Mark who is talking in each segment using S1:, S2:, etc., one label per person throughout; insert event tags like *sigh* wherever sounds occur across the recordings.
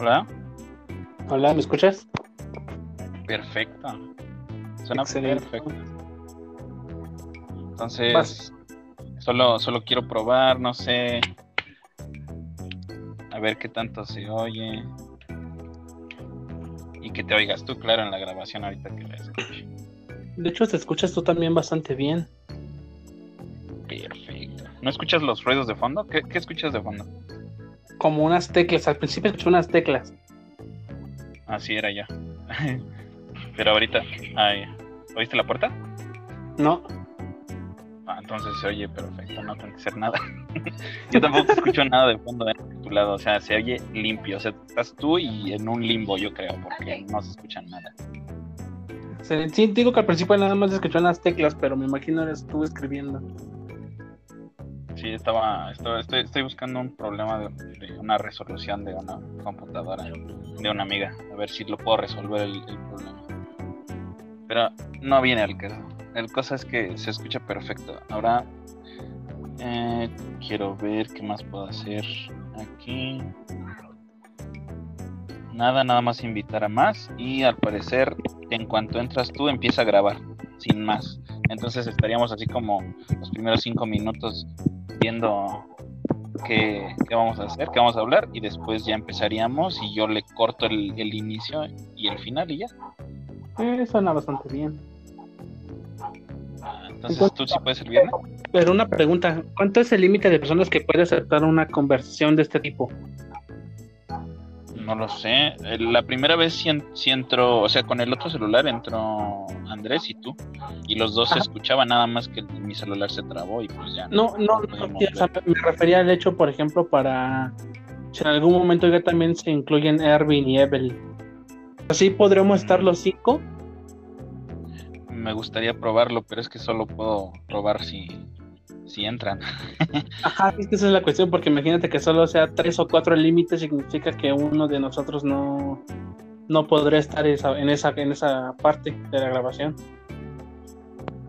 S1: Hola.
S2: Hola, ¿me escuchas?
S1: Perfecto. Suena
S2: Excelente.
S1: perfecto. Entonces, solo, solo quiero probar, no sé. A ver qué tanto se oye. Y que te oigas tú, claro, en la grabación ahorita que la escuche.
S2: De hecho, te escuchas tú también bastante bien.
S1: Perfecto. ¿No escuchas los ruidos de fondo? ¿Qué, qué escuchas de fondo?
S2: Como unas teclas. Al principio escuché unas teclas.
S1: Así era yo. *laughs* Pero ahorita. Ay, ¿Oíste la puerta?
S2: No.
S1: Ah, entonces se oye perfecto, no tengo que hacer nada. *laughs* Yo tampoco escucho nada de fondo de tu lado, o sea, se oye limpio. O sea, estás tú y en un limbo, yo creo, porque no se escucha nada.
S2: Sí, digo que al principio nada más escuché unas teclas, pero me imagino eres tú escribiendo.
S1: Sí, estaba, estaba- estoy, estoy buscando un problema de, una resolución de una computadora de una amiga, a ver si lo puedo resolver el, el problema. Pero no viene al caso. El cosa es que se escucha perfecto. Ahora eh, quiero ver qué más puedo hacer aquí. Nada, nada más invitar a más y al parecer en cuanto entras tú empieza a grabar, sin más. Entonces estaríamos así como los primeros cinco minutos viendo qué, qué vamos a hacer, qué vamos a hablar y después ya empezaríamos y yo le corto el, el inicio y el final y ya.
S2: Eh, suena bastante bien.
S1: Ah, Entonces tú sí puedes el viernes.
S2: Pero una pregunta, ¿cuánto es el límite de personas que puede aceptar una conversación de este tipo?
S1: No lo sé. Eh, La primera vez sí, en- sí entró, o sea, con el otro celular entró Andrés y tú. Y los dos se escuchaban, nada más que mi celular se trabó y pues ya.
S2: No, no, no,
S1: pudimos
S2: o sea,
S1: ver.
S2: me refería al hecho, por ejemplo, para si en algún momento ya también se incluyen Erwin y Evelyn. Así podremos estar los cinco.
S1: Me gustaría probarlo, pero es que solo puedo probar si, si entran. *laughs*
S2: Ajá, es que esa es la cuestión, porque imagínate que solo sea tres o cuatro límites, significa que uno de nosotros no, no podría estar esa- en, esa, en esa parte de la grabación.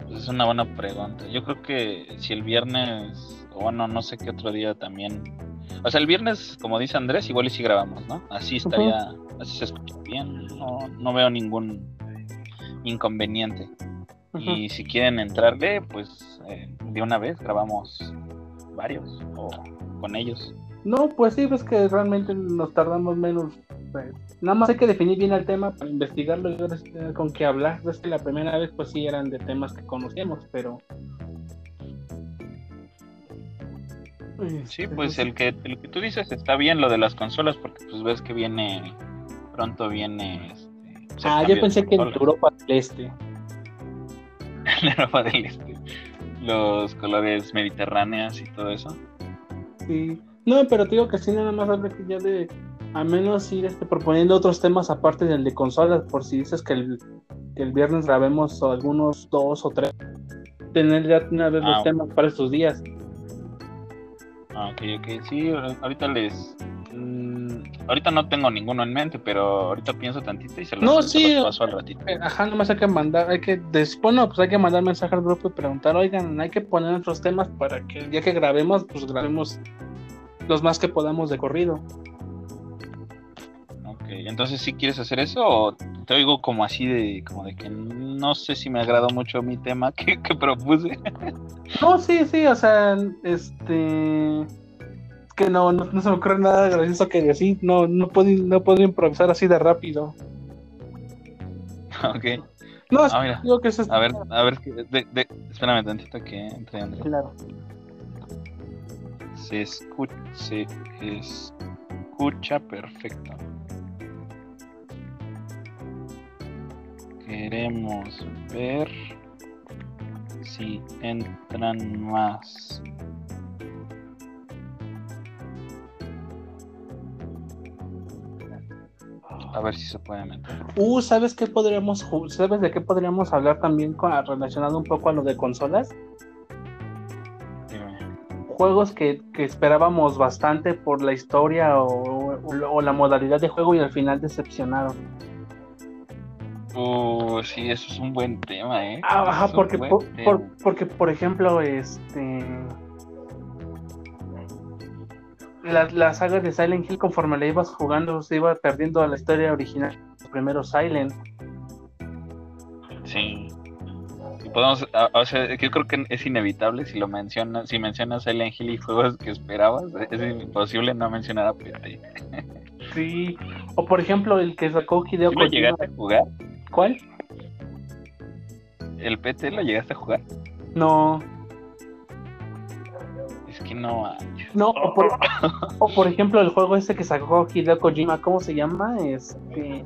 S1: Pues es una buena pregunta. Yo creo que si el viernes, o bueno, no sé qué otro día también. O sea, el viernes, como dice Andrés, igual y si grabamos, ¿no? Así estaría, así se escucha bien. No, no veo ningún inconveniente. Y si quieren entrarle, pues eh, de una vez grabamos varios o con ellos.
S2: No, pues sí, pues que realmente nos tardamos menos. pues, nada más hay que definir bien el tema para investigarlo y ver este, con qué hablar. Es que la primera vez, pues sí, eran de temas que conocíamos, pero.
S1: Sí,
S2: Este,
S1: pues el que, el que tú dices está bien lo de las consolas, porque pues ves que viene, pronto viene... Este,
S2: Ah, yo pensé que en
S1: consolas.
S2: Europa del Este. *laughs*
S1: la Europa del Este, los colores mediterráneos y todo eso.
S2: Sí. No, pero te digo que sí, nada más habría que ya de. A menos ir este, proponiendo otros temas aparte del de consolas, por si dices que el, que el viernes grabemos algunos dos o tres. Tener ya una vez
S1: Ah,
S2: los temas para estos días.
S1: Ah, ok, ok, sí, ahorita les... mm, ahorita no tengo ninguno en mente, pero ahorita pienso tantito y se los,
S2: No,
S1: se
S2: sí,
S1: los paso al ratito.
S2: Eh, Ajá, nomás hay que mandar, hay que, des- bueno, pues hay que mandar mensaje al grupo y preguntar, oigan, hay que poner otros temas para que ya que grabemos, pues grabemos los más que podamos de corrido.
S1: Ok, entonces si quieres hacer eso o te oigo como así de, como de que no sé si me agradó mucho mi tema *laughs* que, que propuse.
S2: No, sí, sí, o sea, este... Que no, no, no se me ocurre nada gracioso que decir, no, no puedo, no puedo improvisar así de rápido. *laughs*
S1: ok,
S2: No,
S1: Ah, mira.
S2: digo que eso es...
S1: a ver, a ver, que- de, de, espérame tantito que entre Andrés.
S2: Claro.
S1: Se escucha, se escucha perfecto. Queremos ver si entran más. A ver si se puede meter.
S2: Uh, ¿sabes qué podríamos, sabes de qué podríamos hablar también con, relacionado un poco a lo de consolas?
S1: Dime.
S2: juegos que, que esperábamos bastante por la historia o, o- o la modalidad de juego y al final decepcionaron.
S1: Uh, sí, eso es un buen tema, ¿eh?
S2: Ah, Ajá, porque por- porque por ejemplo, este la, la saga de Silent Hill, conforme la ibas jugando, se iba perdiendo a la historia original. Primero Silent.
S1: Sí. Podemos, o sea, yo creo que es inevitable si lo mencionas, si mencionas Silent Hill y juegos que esperabas, es imposible no mencionar a PT. *laughs*
S2: Sí. O por ejemplo, el que sacó Hideo
S1: ¿Sí lo llegaste a jugar?
S2: ¿Cuál?
S1: ¿El PT lo llegaste a jugar?
S2: No.
S1: Es que no.
S2: No, o por, o por ejemplo, el juego ese que sacó Hideo Kojima, ¿cómo se llama? Este.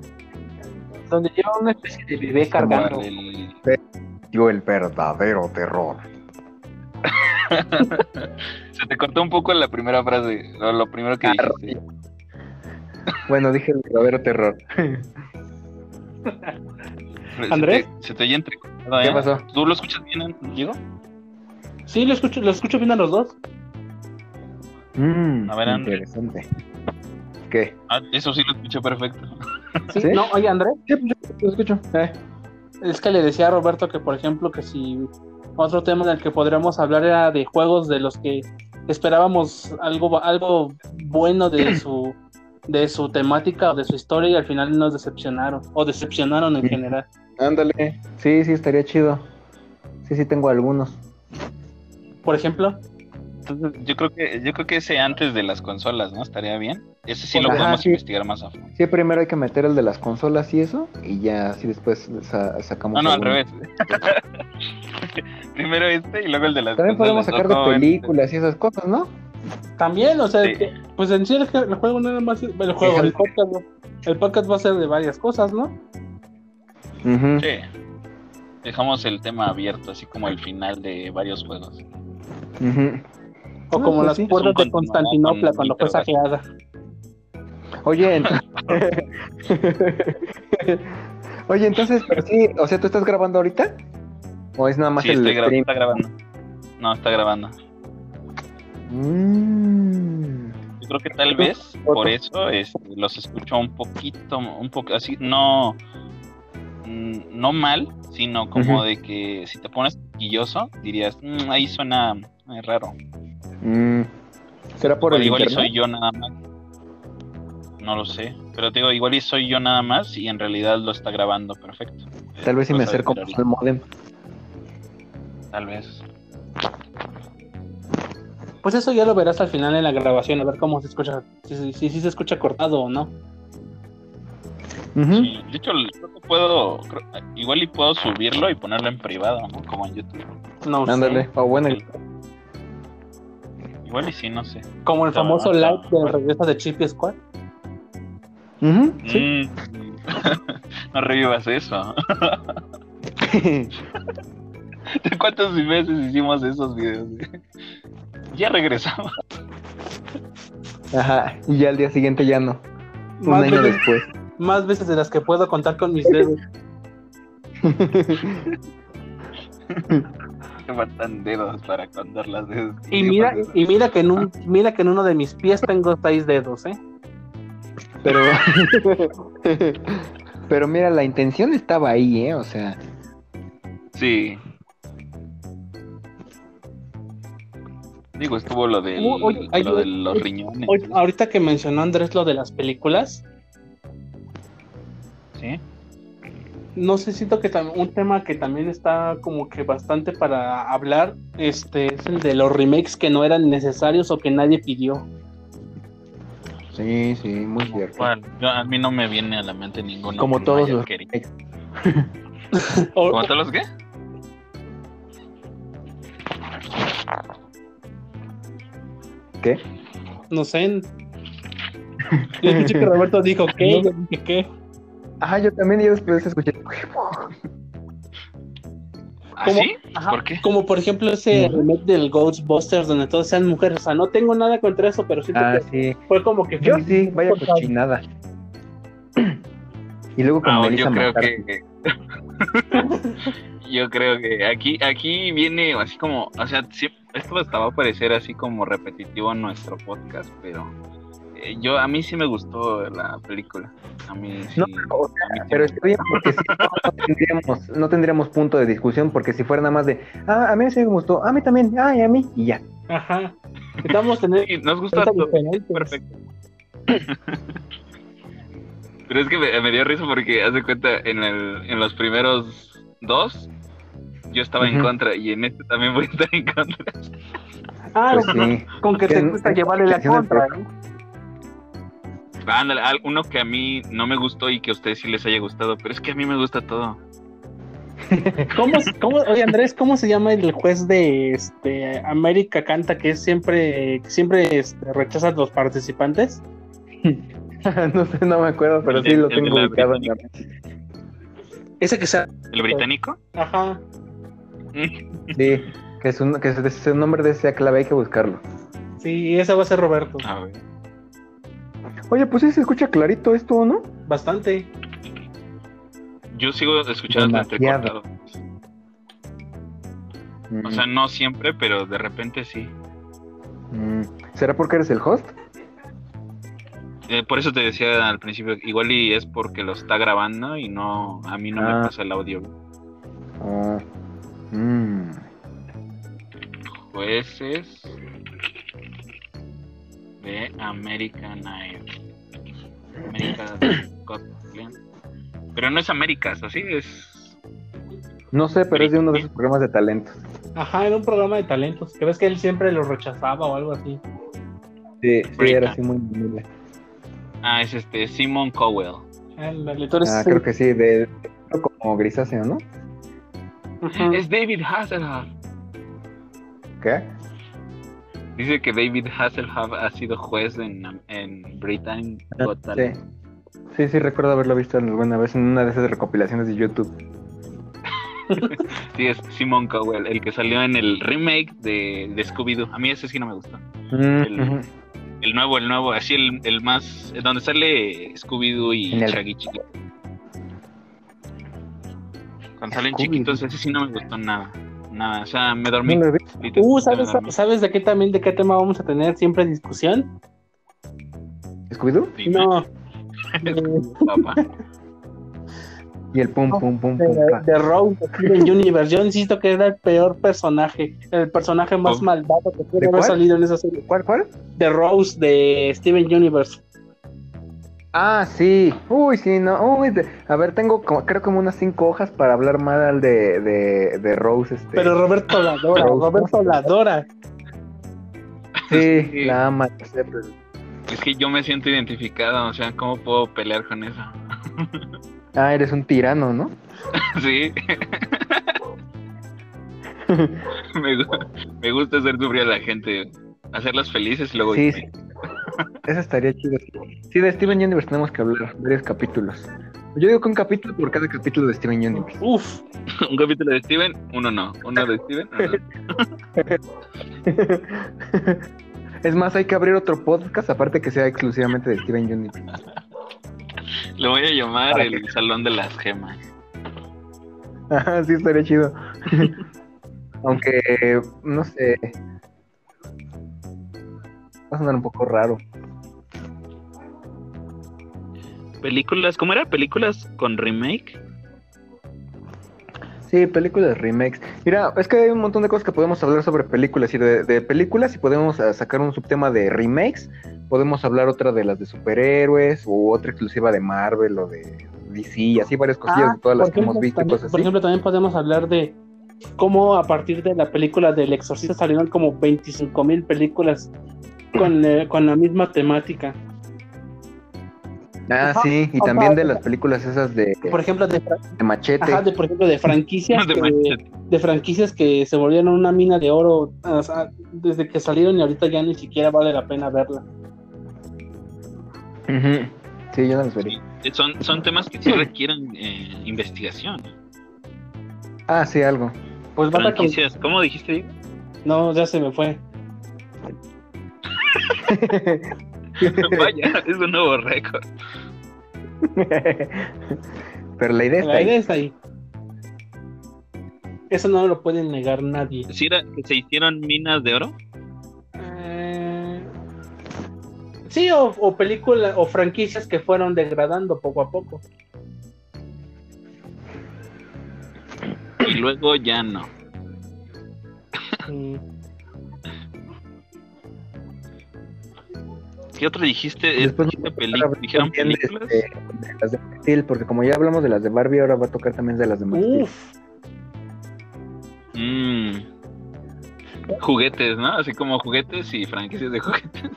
S2: Donde lleva una especie de bebé cargando.
S1: El-
S3: Yo el verdadero terror. *laughs*
S1: Se te cortó un poco la primera frase, lo, lo primero que
S3: Ah,
S1: dijiste.
S3: Bueno, dije el verdadero terror.
S1: Se
S2: ¿Andrés?
S1: te- Se te oye entrecortado,
S3: ¿Qué
S1: ¿eh?
S3: pasó?
S1: ¿Tú lo escuchas bien, Diego?
S2: Sí, lo escucho, lo escucho bien a los dos.
S3: Mm,
S1: A ver, André.
S3: interesante. ¿Qué?
S1: Ah, eso sí lo escuché perfecto.
S2: Sí,
S3: ¿Sí?
S2: no, oye Andrés,
S3: Sí, pues yo lo escucho. Eh.
S2: es que le decía a Roberto que por ejemplo que si otro tema del que podríamos hablar era de juegos de los que esperábamos algo, algo bueno de su de su temática o de su historia y al final nos decepcionaron o decepcionaron en
S3: Sí.
S2: general.
S3: Ándale. Sí, sí, estaría chido. Sí, sí, tengo algunos.
S2: Por ejemplo,
S1: Entonces, yo creo que yo creo que ese antes de las consolas, ¿no? Estaría bien. Ese sí lo
S3: Ajá,
S1: podemos
S3: sí.
S1: investigar más a fondo.
S3: Sí, primero hay que meter el de las consolas y eso, y ya así después sa- sacamos.
S1: No, no, al revés. *laughs* Primero este y luego el de las
S3: También podemos
S1: consolas,
S3: sacar
S1: ¿no? ¿Cómo
S3: de
S1: ven?
S3: películas y esas cosas, ¿no?
S2: también, o sea,
S1: Sí.
S2: que- pues en sí el, el juego nada más el juego, el podcast, ¿no? el podcast va a ser de varias cosas, ¿no?
S1: Sí. Dejamos el tema abierto, así como el final de varios juegos.
S3: Ujú.
S2: O como
S3: pues
S2: las puertas de Constantinopla cuando fue saqueada.
S3: Oye, *laughs* *laughs* Oye, entonces, pero sí, o sea, ¿tú estás grabando ahorita? ¿O es nada más
S1: Sí,
S3: el
S1: estoy
S3: stream?
S1: está grabando. No, está grabando.
S3: Mm.
S1: Yo creo que tal vez por eso este, los escucho un poquito, un poco así, no, mm, no mal, sino como de que si te pones quilloso, dirías, "Mm, ahí suena eh, raro.
S3: Mm. ¿Será por
S1: O
S3: el
S1: igual y
S3: internet?
S1: soy yo nada más. No lo sé, pero te digo, igual y soy yo nada más y en realidad lo está grabando perfecto.
S3: Tal vez si me acerco al modem.
S1: Tal vez.
S2: Pues eso ya lo verás al final en la grabación, a ver cómo se escucha, si, si, si- se escucha cortado o no.
S1: Sí, de hecho, creo que puedo, creo- igual y puedo subirlo y ponerlo en privado, ¿no? Como en YouTube.
S2: No sé.
S3: Ándale. O bueno, el-
S1: Igual y sí, no sé.
S2: Como el
S1: Está-
S2: famoso live del regreso de Chip y Squad.
S3: Sí.
S1: Mm. *laughs* no revivas eso. *laughs* ¿Cuántas veces hicimos esos videos? *laughs* ya regresamos.
S3: Ajá. Y ya al día siguiente ya no. Un
S2: Más
S3: año
S2: veces,
S3: después.
S2: más veces de las que puedo contar con mis dedos.
S1: Me faltan dedos para contar las que
S2: Y mira, y mira que en un, mira que en uno de mis pies tengo seis dedos, ¿eh?
S3: Pero. *laughs* Pero mira, la intención estaba ahí, ¿eh? O sea.
S1: Sí. Digo, estuvo lo, del,
S2: Oye, oye, ay,
S1: lo de
S2: oye,
S1: los riñones.
S2: Oye, ahorita que mencionó Andrés lo de las películas,
S1: ¿Sí?
S2: No sé, siento que un tema que también está como que bastante para hablar, este, es el de los remakes que no eran necesarios o que nadie pidió.
S3: Sí, sí, muy cierto.
S1: Bueno, yo- a mí no me viene a la mente ninguno.
S3: Como
S1: que no
S3: todos
S1: haya
S3: los
S1: querido.
S3: remakes. *laughs*
S2: O-
S1: ¿Cómo todos los qué?
S3: ¿Qué?
S2: no sé. Yo escuché que Roberto dijo que, yo
S3: Ajá, yo también, y yo después escuché. *laughs*
S1: ¿Ah,
S2: ¿Cómo?
S1: sí?
S2: Ajá,
S1: ¿Por qué?
S2: Como por ejemplo ese remake del Ghostbusters donde todos sean mujeres. O sea, no tengo nada contra eso, pero siento
S3: Ah,
S2: que
S3: sí.
S2: fue como que
S3: Yo sí, vaya cochinada. Y luego con
S1: Ah,
S3: Melissa
S1: yo creo que *laughs* yo creo que aquí aquí viene así como, o sea, sí, esto hasta va a parecer así como repetitivo en nuestro podcast, pero eh, yo a mí sí me gustó la película. A mí sí.
S3: No, o
S1: a mí sí
S3: Pero está bien porque si no, no tendríamos, no tendríamos punto de discusión porque si fuera nada más de, ah, a mí sí me gustó, a mí también, ah, y a mí, y ya.
S2: Ajá. Estamos teniendo
S1: Sí, nos gusta todo.
S2: diferentes.
S1: Perfecto. *laughs* Pero es que me, me dio risa porque, haz de cuenta, en, el, en los primeros dos, yo estaba en contra y en este también voy a estar en contra.
S2: Ah,
S3: Pues sí.
S2: con que te gusta
S3: en
S2: llevarle la contra, ¿no?
S1: Ándale, al- uno que a mí no me gustó y que a ustedes sí les haya gustado, pero es que a mí me gusta todo. *laughs*
S2: ¿Cómo, cómo, oye Andrés, ¿cómo se llama el juez de este América Canta que es siempre, que siempre este, rechaza a los participantes? *laughs*
S3: no sé, no me acuerdo, pero
S1: El
S3: sí lo tengo ubicado en la
S2: Ese que sea,
S1: ¿El británico?
S2: ajá, *laughs*
S3: Sí, que su, que su, su nombre de esa clave hay que buscarlo.
S2: sí, ese va a ser Roberto,
S1: A ver.
S3: Oye, pues sí se escucha clarito esto, ¿o ¿no?
S2: bastante.
S1: Yo sigo escuchando entrecortado. O sea, no siempre, pero de repente sí.
S3: Mm, ¿Será porque eres el host?
S1: Eh, por eso te decía al principio, igual y es porque lo está grabando y no, a mí no
S3: Ah.
S1: me pasa el audio.
S3: Oh. Mm.
S1: Jueces de American Idol. American *clears throat* Got. Pero no es Américas, así es.
S3: No sé, pero es de uno de esos programas de talentos.
S2: Ajá, era un programa de talentos. ¿Crees que él siempre lo rechazaba o algo así?
S3: Sí, sí, era así muy humilde.
S1: Ah, es este Simon Cowell.
S2: Tú eres-
S3: Ah, creo que sí, de, como grisáceo, ¿no?
S2: Ajá.
S1: Es David Hasselhoff.
S3: ¿Qué?
S1: Dice que David Hasselhoff ha sido juez en, en Britain Got
S3: Sí.
S1: Talent.
S3: Sí, sí, recuerdo haberlo visto alguna vez en una de esas recopilaciones de YouTube. *laughs*
S1: Sí, es Simon Cowell, el que salió en el remake de, de Scooby-Doo. A mí ese sí no me gustó.
S3: Mm,
S1: El- nuevo, el nuevo, así el, el más. Donde sale Scooby-Doo y
S3: el-
S1: Shaggy chiquito. Cuando salen chiquitos, ese sí no me gustó nada. Nada, o sea, me dormí.
S3: No
S2: Uh,
S1: me
S2: ¿sabes,
S1: dormí.
S2: ¿sabes de qué también, de qué tema vamos a tener siempre discusión?
S1: Dime,
S2: No, *laughs*
S1: papá.
S3: Y el pum, pum, pum,
S2: de,
S3: pum.
S2: de Rose de Steven Universe. Yo insisto que era el peor personaje, el personaje más
S1: Oh.
S2: malvado que pudo
S3: ¿De
S2: haber
S3: cuál?
S2: salido en esa serie.
S3: ¿Cuál, cuál?
S2: De Rose de Steven Universe.
S3: Ah, sí. Uy, sí, no. Uy, de- A ver, tengo como, creo como unas cinco hojas para hablar mal de, de, de Rose. Este.
S2: Pero Roberto la adora,
S3: Rose.
S2: Roberto la adora.
S3: sí,
S1: Sí.
S3: la ama.
S1: Es que yo me siento identificado, o sea, ¿cómo puedo pelear con eso?
S3: Ah, eres un tirano, ¿no? *laughs*
S1: sí. *laughs* *laughs* me gusta hacer sufrir a la gente, hacerlas felices y luego
S3: Sí. Eso estaría chido. Sí, de Steven Universe tenemos que hablar, varios capítulos. Yo digo que un capítulo por cada capítulo de Steven Universe.
S2: Uf, *laughs*
S1: Un capítulo de Steven, uno no. Uno de Steven, uno no. *laughs*
S3: es más, hay que abrir otro podcast aparte que sea exclusivamente de Steven Universe.
S1: Lo voy a llamar
S3: ¿Para
S1: el Salón de las Gemas.
S3: Ajá, sí, estaría chido. *laughs* Aunque, no sé. A sonar un poco raro.
S1: Películas, ¿cómo era? ¿Películas con remake?
S3: Sí, películas remakes. Mira, es que hay un montón de cosas que podemos hablar sobre películas y de, de películas y podemos ah, sacar un subtema de remakes. Podemos hablar otra de las de superhéroes o otra exclusiva de Marvel o de DC y así varias cosillas
S2: Ah,
S3: de todas las que hemos visto y
S2: también-
S3: cosas
S2: Por ejemplo, también podemos hablar de cómo a partir de la película del Exorcista salieron como 25 mil películas con, eh, con la misma temática.
S3: Ah,
S2: Ajá,
S3: sí, y
S2: ajá,
S3: también de las películas esas de,
S2: Por ejemplo, de,
S3: de Machete.
S2: ajá, de, por ejemplo, de franquicias
S1: De
S2: que, de franquicias que se volvieron una mina de oro o sea, desde que salieron y ahorita ya ni siquiera vale la pena verla.
S3: Sí, yo no las vería.
S1: Sí, Son, son temas que sí requieren eh, investigación.
S3: Ah, sí, algo.
S2: Pues.
S1: Franquicias, ¿cómo dijiste?
S2: No, ya se me fue. *laughs*
S1: Vaya, es un nuevo récord. *laughs*
S3: Pero la idea está
S2: La idea
S3: ahí.
S2: está ahí. Eso no lo puede negar nadie.
S1: ¿Sí era que se hicieron minas de oro?
S2: Eh, Sí, o, o películas o franquicias que fueron degradando poco a poco.
S1: Y luego ya no.
S2: Mm.
S1: ¿Qué otro dijiste?
S3: Después
S1: ¿Dijiste
S3: tocar
S1: ¿Dijeron
S3: de,
S1: películas?
S3: de las de Max Steel, porque como ya hablamos de las de Barbie, ahora va a tocar también de las de Max Steel.
S2: Uf,
S1: Mm. Juguetes, ¿no? Así como juguetes y franquicias de *laughs* juguetes.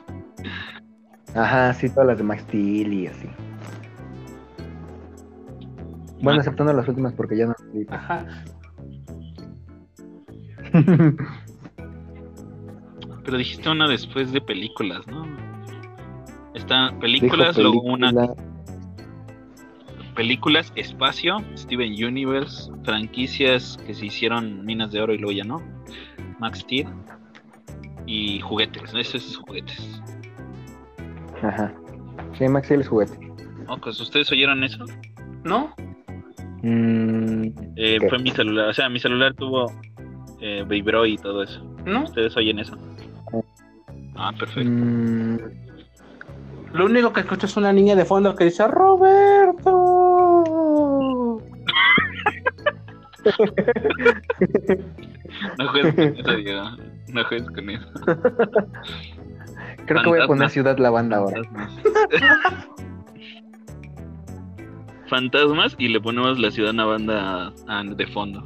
S3: Ajá, sí, todas las de Max Steel y así. Bueno, aceptando las últimas porque ya no.
S2: ajá. *laughs*
S1: Pero dijiste una después de películas, ¿no? Está películas, luego una
S3: película.
S1: películas, espacio, Steven Universe, franquicias que se hicieron minas de oro y luego ya no, Max Steel y juguetes, ¿no? esos juguetes.
S3: Ajá. Sí, Max Steel es juguete.
S1: ¿No? Pues, ¿Ustedes oyeron eso?
S2: ¿No?
S3: Mm,
S1: Eh, fue mi celular, o sea, mi celular tuvo eh, vibró y todo eso.
S2: ¿No?
S1: ¿Ustedes oyen eso? Ah, perfecto.
S3: mm,
S2: Lo único que escucho es una niña de fondo que dice Roberto.
S1: No juegues con eso, Diego. No juegues con eso.
S3: creo que voy a poner. Ciudad Lavanda ahora.
S1: Fantasmas. *laughs* Fantasmas y le ponemos la ciudad banda de fondo.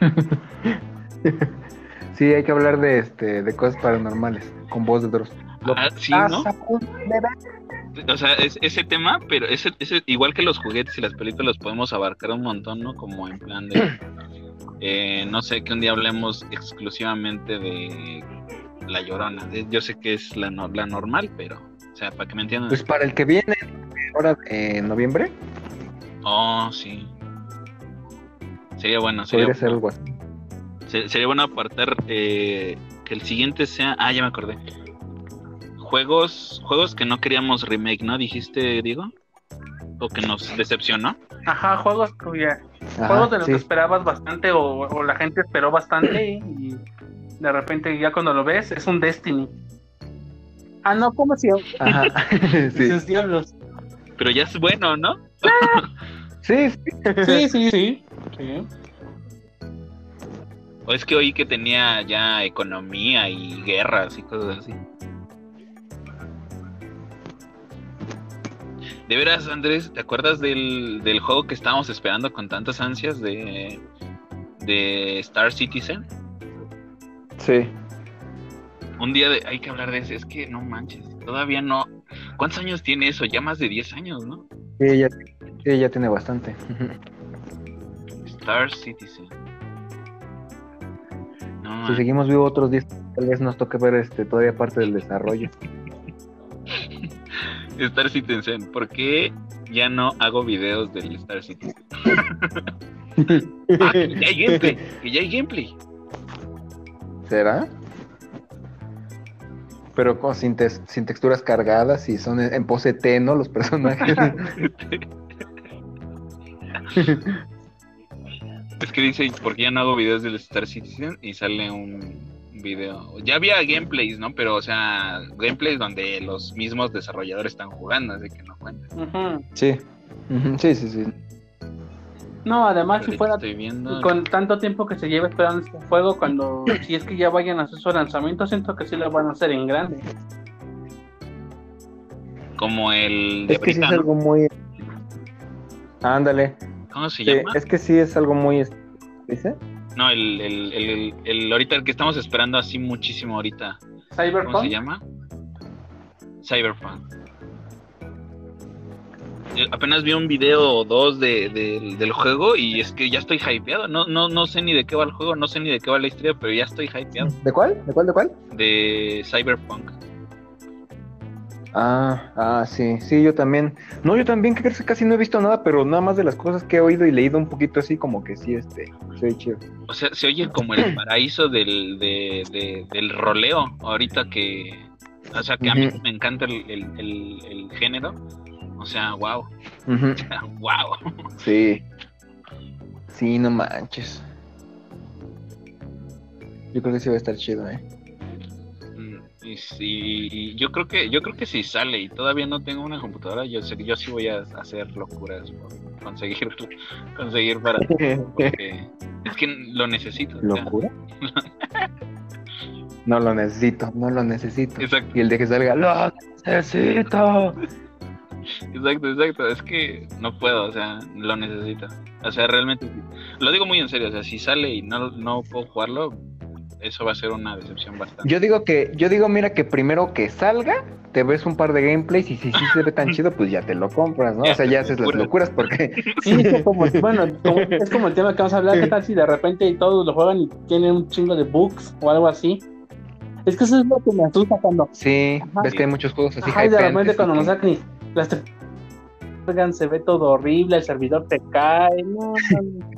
S1: *laughs*
S3: Sí, hay que hablar de este de cosas paranormales con voz de Dross.
S1: Ah, sí, ¿no? O sea, es, ese tema, pero ese, ese, igual que los juguetes y las películas, podemos abarcar un montón, ¿no? Como en plan de. *clears throat* eh, no sé, que un día hablemos exclusivamente de La Llorona. Eh, Yo sé que es la, no- la normal, pero. O sea, para que me entiendan.
S3: Pues para el que viene ahora en noviembre,
S1: Oh, sí. Sería bueno, sería
S3: podría ser
S1: bueno.
S3: algo así.
S1: Sería bueno apartar eh, que el siguiente sea. Ah, ya me acordé. Juegos, juegos que no queríamos remake, ¿no? Dijiste, Diego. O que nos decepcionó.
S2: Ajá, juegos cuya-
S3: Ajá,
S2: juegos de los
S3: sí.
S2: que esperabas bastante o, o la gente esperó bastante y de repente ya cuando lo ves es un Destiny. Ah, no, ¿cómo se llama?
S3: Ajá. *laughs* *laughs* sí.
S2: Sus diablos.
S1: Pero ya es bueno, ¿no?
S3: sí, sí. *laughs*
S2: Sí, sí, sí. sí.
S1: O es que oí que tenía ya economía y guerras y cosas así. De veras, Andrés, ¿te acuerdas del, del juego que estábamos esperando con tantas ansias de, de Star Citizen?
S3: Sí.
S1: Un día de, hay que hablar de ese, es que no manches, todavía no. ¿Cuántos años tiene eso? Ya más de 10 años, ¿no?
S3: Sí, ya, sí, ya tiene bastante. *laughs*
S1: Star Citizen. No,
S3: Si
S1: man.
S3: seguimos vivos otros 10, tal vez nos toque ver este todavía parte del desarrollo.
S1: Star Citizen, ¿por qué ya no hago videos del Star Citizen? ah, que ya hay gameplay, que ya hay gameplay.
S3: ¿Será? Pero con, sin, texturas cargadas y son en, en pose T, ¿no? Los personajes. *laughs*
S1: es que dice, ¿por qué ya no hago videos del Star Citizen? Y sale un video. Ya había gameplays, ¿no? Pero, o sea, gameplays donde los mismos desarrolladores están jugando, así que no cuenta.
S3: Sí. Sí, sí, sí.
S2: No, además si fuera
S1: estoy viendo.
S2: con tanto tiempo que se lleva esperando este juego, cuando si es que ya vayan a hacer su lanzamiento, siento que sí lo van a hacer en grande.
S1: Como el de
S3: Es que sí es algo muy. Ándale.
S1: ¿Cómo se
S3: Sí,
S1: llama?
S3: es que sí es algo muy. ¿Dice?
S1: No, el, el, el, ahorita el que estamos esperando así muchísimo ahorita. ¿Cómo se
S2: Cyberpunk.
S1: llama? Cyberpunk. Eh, Apenas vi un video o dos de, de- del juego y es que ya estoy hypeado. No, no, no sé ni de qué va el juego, no sé ni de qué va la historia, pero ya estoy hypeado
S3: ¿De cuál? ¿De cuál? ¿De cuál?
S1: de Cyberpunk.
S3: Ah, ah, sí, sí, yo también. No, yo también, que casi no he visto nada, pero nada más de las cosas que he oído y leído un poquito así, como que sí, este, soy chido.
S1: O sea, se oye como el paraíso del, de- de- del roleo ahorita que... O sea, que a mí me encanta el, el- el- el género. O sea, wow, wow. *laughs*
S3: Sí. Sí, no manches. Yo creo que sí va a estar chido, eh.
S1: Y si yo creo que yo creo que si sale y todavía no tengo una computadora, yo sé que yo sí voy a hacer locuras por conseguir *laughs* conseguir para *laughs* es que lo necesito. o sea,
S3: ¿Locura? *laughs* No lo necesito, no lo necesito.
S1: Exacto,
S3: Y el de que salga, lo necesito.
S1: exacto, exacto. Es que no puedo, o sea, lo necesito. O sea, realmente, lo digo muy en serio, o sea, si sale y no, no puedo jugarlo, eso va a ser una decepción bastante.
S3: Yo digo que, yo digo, mira, que primero que salga, te ves un par de gameplays y si sí se ve tan *laughs* chido, pues ya te lo compras, ¿no? O sea, ya haces las locuras porque *laughs* *laughs*
S2: Sí, como, bueno, como- es como el tema que vamos a hablar. ¿Qué tal si de repente todos lo juegan y tienen un chingo de bugs o algo así? Es que eso es lo que me asusta cuando.
S3: sí,
S2: Ajá.
S3: ves que hay muchos juegos así
S2: Ajá, y de repente cuando nos sacan y las te- cargan, se ve todo horrible, el servidor te cae. No, no, no.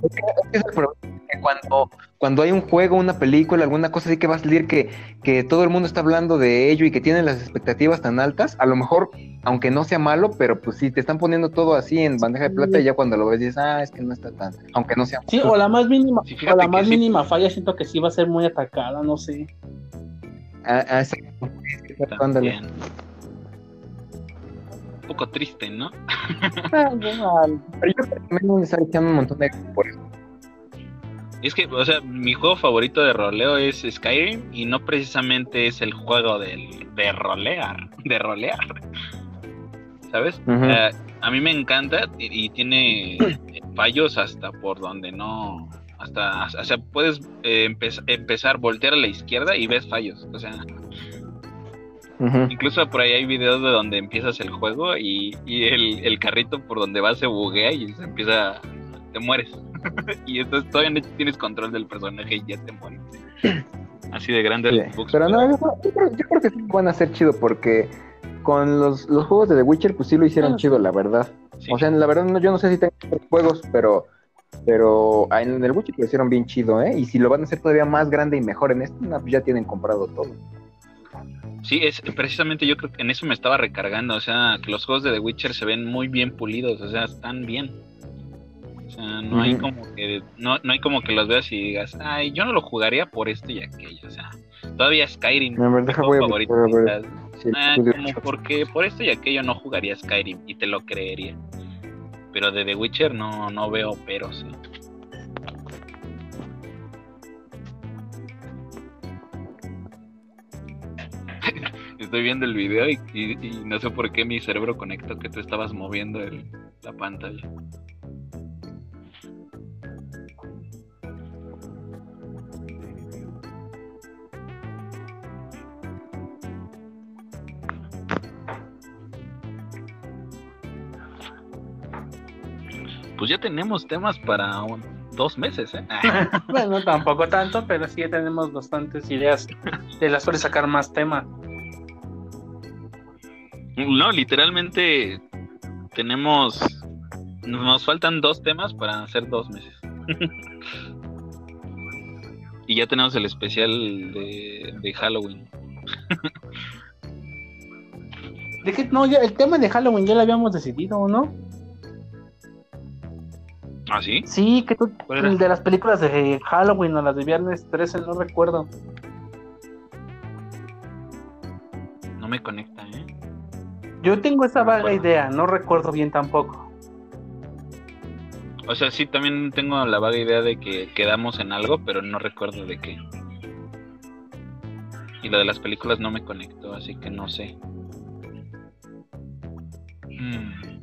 S3: Es el problema, que cuando, cuando hay un juego, una película, alguna cosa así que va a salir que, que todo el mundo está hablando de ello y que tienen las expectativas tan altas, a lo mejor, aunque no sea malo, pero pues sí, te están poniendo todo así en bandeja de plata y ya cuando lo ves dices, ah, es que no está tan, aunque no sea
S2: Sí, o la más mínima,
S1: Sí,
S2: o la más
S1: sí.
S2: mínima falla, siento que sí va a ser muy atacada, no sé.
S3: Ah, ah.
S1: Un poco triste, ¿no?
S2: Ah, bueno,
S3: Pero yo creo que también le está echando un montón de por eso.
S1: Es que, o sea, mi juego favorito de roleo es Skyrim y no precisamente es el juego del, de rolear, *laughs* de rolear. ¿Sabes? A mí me encanta y, y tiene *clears throat* fallos hasta por donde no, hasta, o sea, puedes eh, empe- empezar, voltear a la izquierda y ves fallos. O sea, incluso por ahí hay videos de donde empiezas el juego y, y el, el carrito por donde vas se buguea y se empieza, te mueres. *laughs* y entonces todavía no tienes control del personaje y ya te mueres. *clears throat* Así de grande
S3: Sí. Pero no, yo, yo creo, yo creo que sí van a ser chido porque con los, los juegos de The Witcher, pues sí lo hicieron
S2: Ah.
S3: chido, la verdad.
S1: Sí.
S3: O sea, la verdad, no, yo no sé si tengo otros juegos, pero pero ah, en el Witcher lo hicieron bien chido, ¿eh? Y si lo van a hacer todavía más grande y mejor en este, no, pues ya tienen comprado todo.
S1: Sí, es precisamente yo creo que en eso me estaba recargando, o sea, que los juegos de The Witcher se ven muy bien pulidos, o sea, están bien. O sea, no hay como que no, no hay como que los veas y digas, ay, yo no lo jugaría por esto y aquello, o sea, todavía Skyrim,
S3: voy a
S1: favorito, "Ah, como porque por esto y aquello no jugaría Skyrim y te lo creería. Pero de The Witcher no, no veo peros. ¿eh? *laughs* Estoy viendo el video y, y- y no sé por qué mi cerebro conectó que tú estabas moviendo el- la pantalla. Pues ya tenemos temas para un- dos meses, ¿eh? *laughs*
S2: Bueno, tampoco tanto, pero sí tenemos bastantes ideas de las cuales sacar más temas.
S1: No, literalmente tenemos. Nos faltan dos temas para hacer dos meses. *laughs* y ya tenemos el especial de, de Halloween.
S2: ¿De qué? No, ya, el tema de Halloween ya lo habíamos decidido, ¿no?
S1: ¿Ah, sí?
S2: Sí, que tú, el de las películas de Halloween o las de Viernes 13, no recuerdo.
S1: No me conecta, ¿eh?
S2: Yo tengo esa vaga idea, no recuerdo bien tampoco.
S1: O sea, sí, también tengo la vaga idea de que quedamos en algo, pero no recuerdo de qué. Y lo de las películas no me conectó, así que no sé. Mm.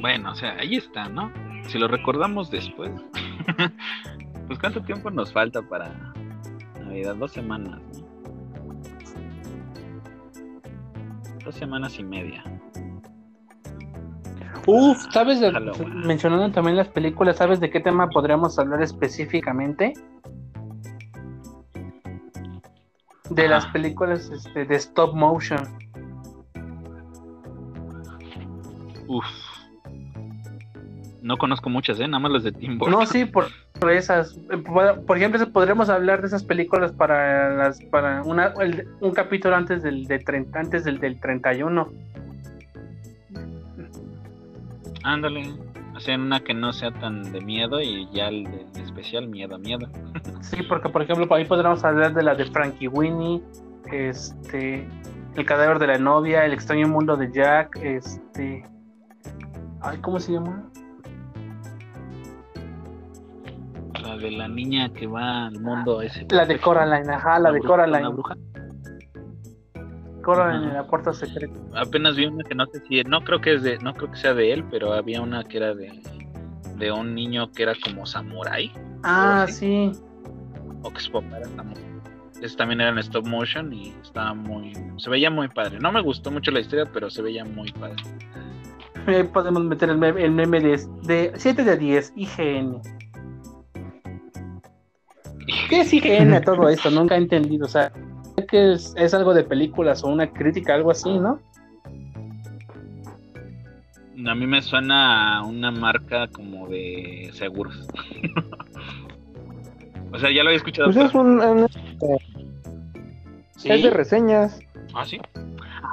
S1: Bueno, o sea, ahí está, ¿no? Si lo recordamos después. *laughs* pues cuánto tiempo nos falta para Navidad, dos semanas, ¿no? Dos semanas y media.
S2: Uf, ¿sabes? de- mencionando también las películas, ¿sabes de qué tema podríamos hablar específicamente? De
S1: Ajá.
S2: las películas este, de stop motion.
S1: Uf. No conozco muchas, ¿eh? Nada más las de Tim Burton.
S2: No, sí, por, por esas. Por, por ejemplo, podríamos hablar de esas películas para las para una, el- un capítulo antes del, de 30, antes del, del 31.
S1: Ándale. Hacen una que no sea tan de miedo y ya el de especial miedo, miedo.
S2: Sí, porque por ejemplo, por ahí podríamos hablar de la de Frankie Winnie, este, El cadáver de la novia, El extraño mundo de Jack, este, ay, ¿cómo se llama?
S1: La la de la niña que va al mundo ese.
S2: La de Coraline, ajá, la de
S1: bruja-
S2: Coraline.
S1: La bruja.
S2: Coraline en la puerta secreta.
S1: Apenas vi una que no sé si, no creo que es de, no creo que sea de él, pero había una que era de, de un niño que era como samurái
S2: Ah, sí.
S1: o que. Ese también era en stop motion y estaba muy, se veía muy padre. No me gustó mucho la historia, pero se veía muy padre.
S2: Ahí podemos meter el meme, el meme de, de 7 de 10, IGN. ¿Qué es IGN todo esto? Nunca he entendido. O sea, sé que es, es algo de películas o una crítica, algo así, ¿no?
S1: A mí me suena a una marca como de seguros. *laughs* o sea, ya lo había escuchado.
S3: Pues es un, un-
S2: Sí.
S3: es de reseñas.
S1: Ah, sí.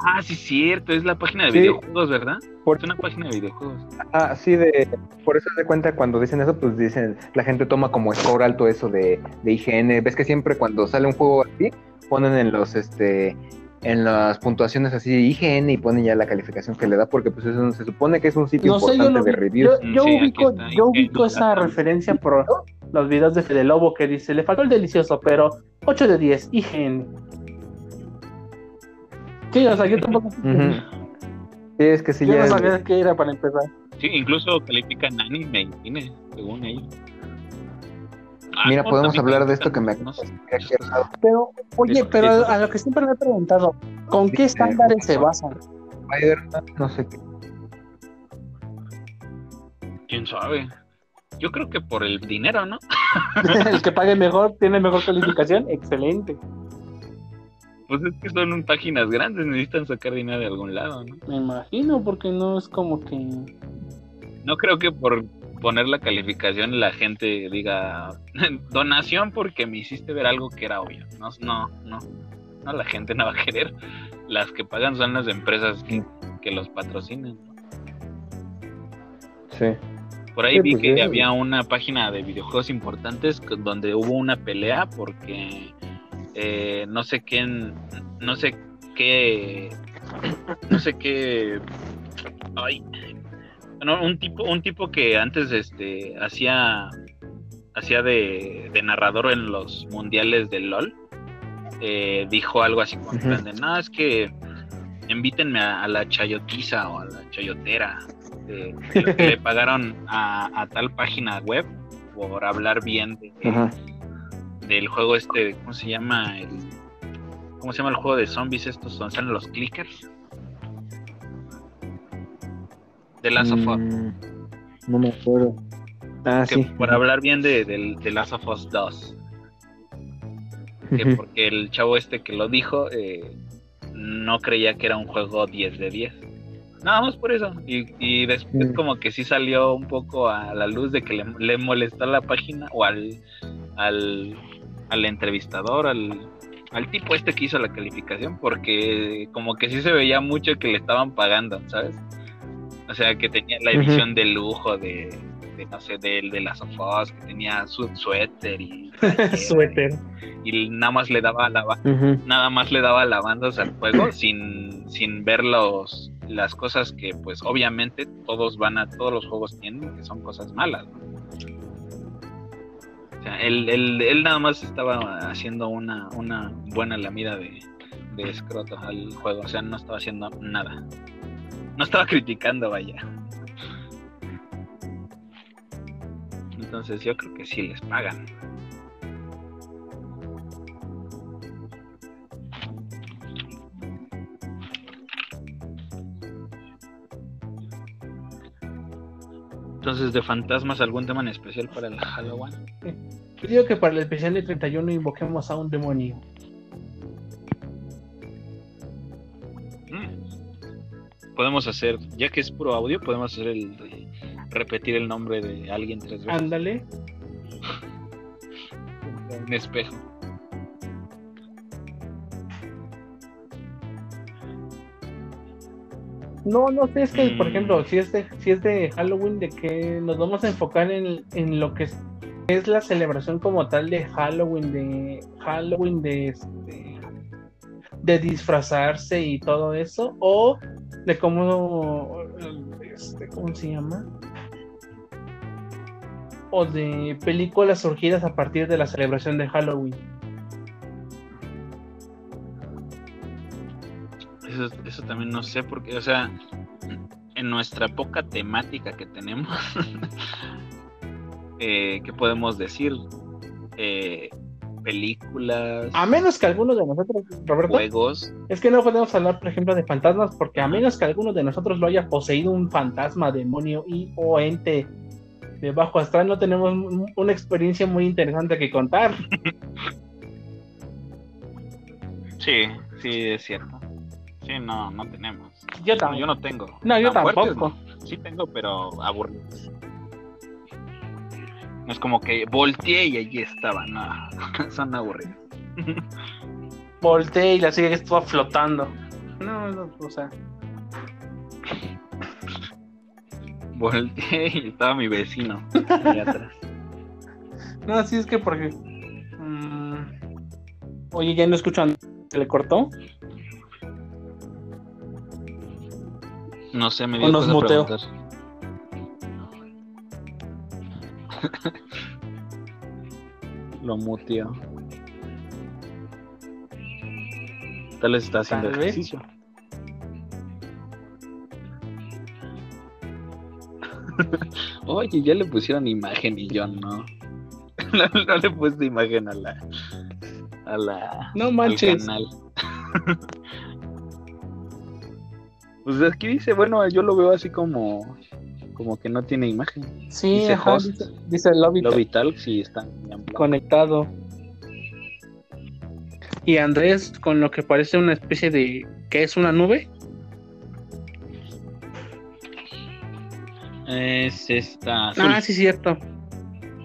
S1: Ah, sí, cierto. Es la página de
S3: Sí.
S1: videojuegos, ¿verdad?
S3: Por-
S1: Es una página de videojuegos.
S3: Ah, sí, de, por eso de cuenta cuando dicen eso, pues dicen, la gente toma como score alto eso de, de IGN. Ves que siempre cuando sale un juego así, ponen en los, este, en las puntuaciones así IGN y ponen ya la calificación que le da, porque pues es un- se supone que es un sitio
S2: No sé, yo
S3: importante
S2: lo
S3: de
S2: vi-
S3: reviews.
S2: Yo, yo
S1: Sí, aquí
S2: ubico,
S1: está,
S2: yo ubico esa referencia por los videos de Fede Lobo que dice, le faltó el delicioso, pero 8 de 10, IGN. Sí, o sea, yo tampoco
S3: Ujú. Sí, es que sí,
S2: yo
S3: ya
S2: no
S3: es-
S2: sabía qué era para empezar.
S1: Sí, incluso califican anime y cine, según ellos. Ah,
S3: Mira, podemos hablar de esto que me
S1: no sé.
S2: Pero, oye, pero a lo que siempre me he preguntado, ¿con qué estándares se basan?
S3: No sé qué.
S1: ¿Quién sabe? Yo creo que por el dinero, ¿no? *laughs*
S2: El que pague mejor tiene mejor calificación, excelente.
S1: Pues es que son páginas grandes, necesitan sacar dinero de algún lado, ¿no?
S2: Me imagino, porque no es como que.
S1: No creo que por poner la calificación la gente diga *laughs* donación porque me hiciste ver algo que era obvio. No, no, no. No, la gente no va a querer. Las que pagan son las empresas que, que los patrocinan. ¿no?
S3: Sí.
S1: Por ahí
S3: Sí,
S1: vi
S3: pues,
S1: que
S3: sí.
S1: había una página de videojuegos importantes donde hubo una pelea porque eh, no sé quién, no sé qué, no sé qué, ay, bueno, un tipo, un tipo que antes este hacía, hacía de, de narrador en los mundiales del LOL, eh, dijo algo así como de, no, es que invítenme a, a la chayotiza o a la chayotera de, de lo que le *laughs* pagaron a, a tal página web por hablar bien de-. Del juego este, ¿cómo se llama? El, ¿Cómo se llama el juego de zombies estos? Donde salen los clickers. De Last of Us.
S3: Mm, no me acuerdo. Ah,
S1: que
S3: sí.
S1: por hablar bien de, del- de Last of Us 2. Que porque el chavo este que lo dijo eh, no creía que era un juego 10 de 10. Nada más por eso. Y, y después como que sí salió un poco a la luz de que le, le molestó la página o al, al, al entrevistador, al, al tipo este que hizo la calificación, porque como que sí se veía mucho que le estaban pagando, ¿sabes? O sea, que tenía la edición de lujo de, de, no sé, de, de las sofás, que tenía su suéter *laughs* y,
S2: Suéter.
S1: y nada más le daba la, nada más le daba alabanzas al juego sin, sin ver los, las cosas que pues obviamente todos van a todos los juegos tienen que son cosas malas ¿no? O sea él, él, él nada más estaba haciendo una, una buena lamida de, de escroto al juego o sea no estaba haciendo nada. No estaba criticando vaya. Entonces yo creo que sí les pagan Entonces, de fantasmas, ¿algún tema en especial para el Halloween?
S2: Yo digo que para el especial de 31 invoquemos a un demonio.
S1: Mm. Podemos hacer, ya que es puro audio, podemos hacer el repetir el nombre de alguien tres veces.
S2: Ándale.
S1: Un espejo.
S2: No, no sé, es que, por
S1: Mm.
S2: ejemplo, si es de, si es de Halloween, de que nos vamos a enfocar en, en lo que es, es la celebración como tal de Halloween, de Halloween, de este, de disfrazarse y todo eso, o de cómo, este, ¿cómo se llama? o de películas surgidas a partir de la celebración de Halloween.
S1: Eso, eso también no sé porque, o sea, en nuestra poca temática que tenemos, *laughs* eh, ¿qué podemos decir? Eh, películas,
S2: A menos que alguno de nosotros, Roberto,
S1: juegos.
S2: es que no podemos hablar, por ejemplo, de fantasmas, porque a menos que alguno de nosotros lo haya poseído un fantasma, demonio y o ente de bajo astral, no tenemos un- una experiencia muy interesante que contar. *laughs*
S1: Sí, sí, es cierto. Sí, no, no tenemos.
S2: Yo
S1: No,
S2: tampoco.
S1: yo no tengo.
S2: No, yo
S1: Tan fuertes,
S2: tampoco.
S1: no. Sí tengo, pero aburridos. No es como que volteé y allí estaba, no. *laughs* Son aburridos.
S2: Volteé y la silla estuvo flotando. No, no, o sea. *laughs*
S1: Volteé y estaba mi vecino ahí atrás. *laughs*
S2: No, sí es que porque. mm, oye, ya no escuchan. ¿Se le cortó?
S1: No sé, me
S2: O
S1: dio
S2: nos
S1: cosa
S2: muteo. *laughs*
S1: Lo muteó. Tal vez está haciendo
S2: Tal vez.
S1: ejercicio. *laughs* Oye, ya le pusieron imagen y yo no. *laughs* No, no le puse imagen a la. A la.
S2: No
S1: al
S2: manches.
S1: canal. Pues aquí dice, bueno, yo lo veo así como. Como que no tiene imagen.
S2: Sí,
S1: Dice
S2: ajá,
S1: host.
S2: dice, dice Lobby
S1: en blanco.
S2: conectado. Y Andrés con lo que parece una especie de. ¿Qué es una nube?
S1: Es esta azul.
S2: Ah, sí, cierto.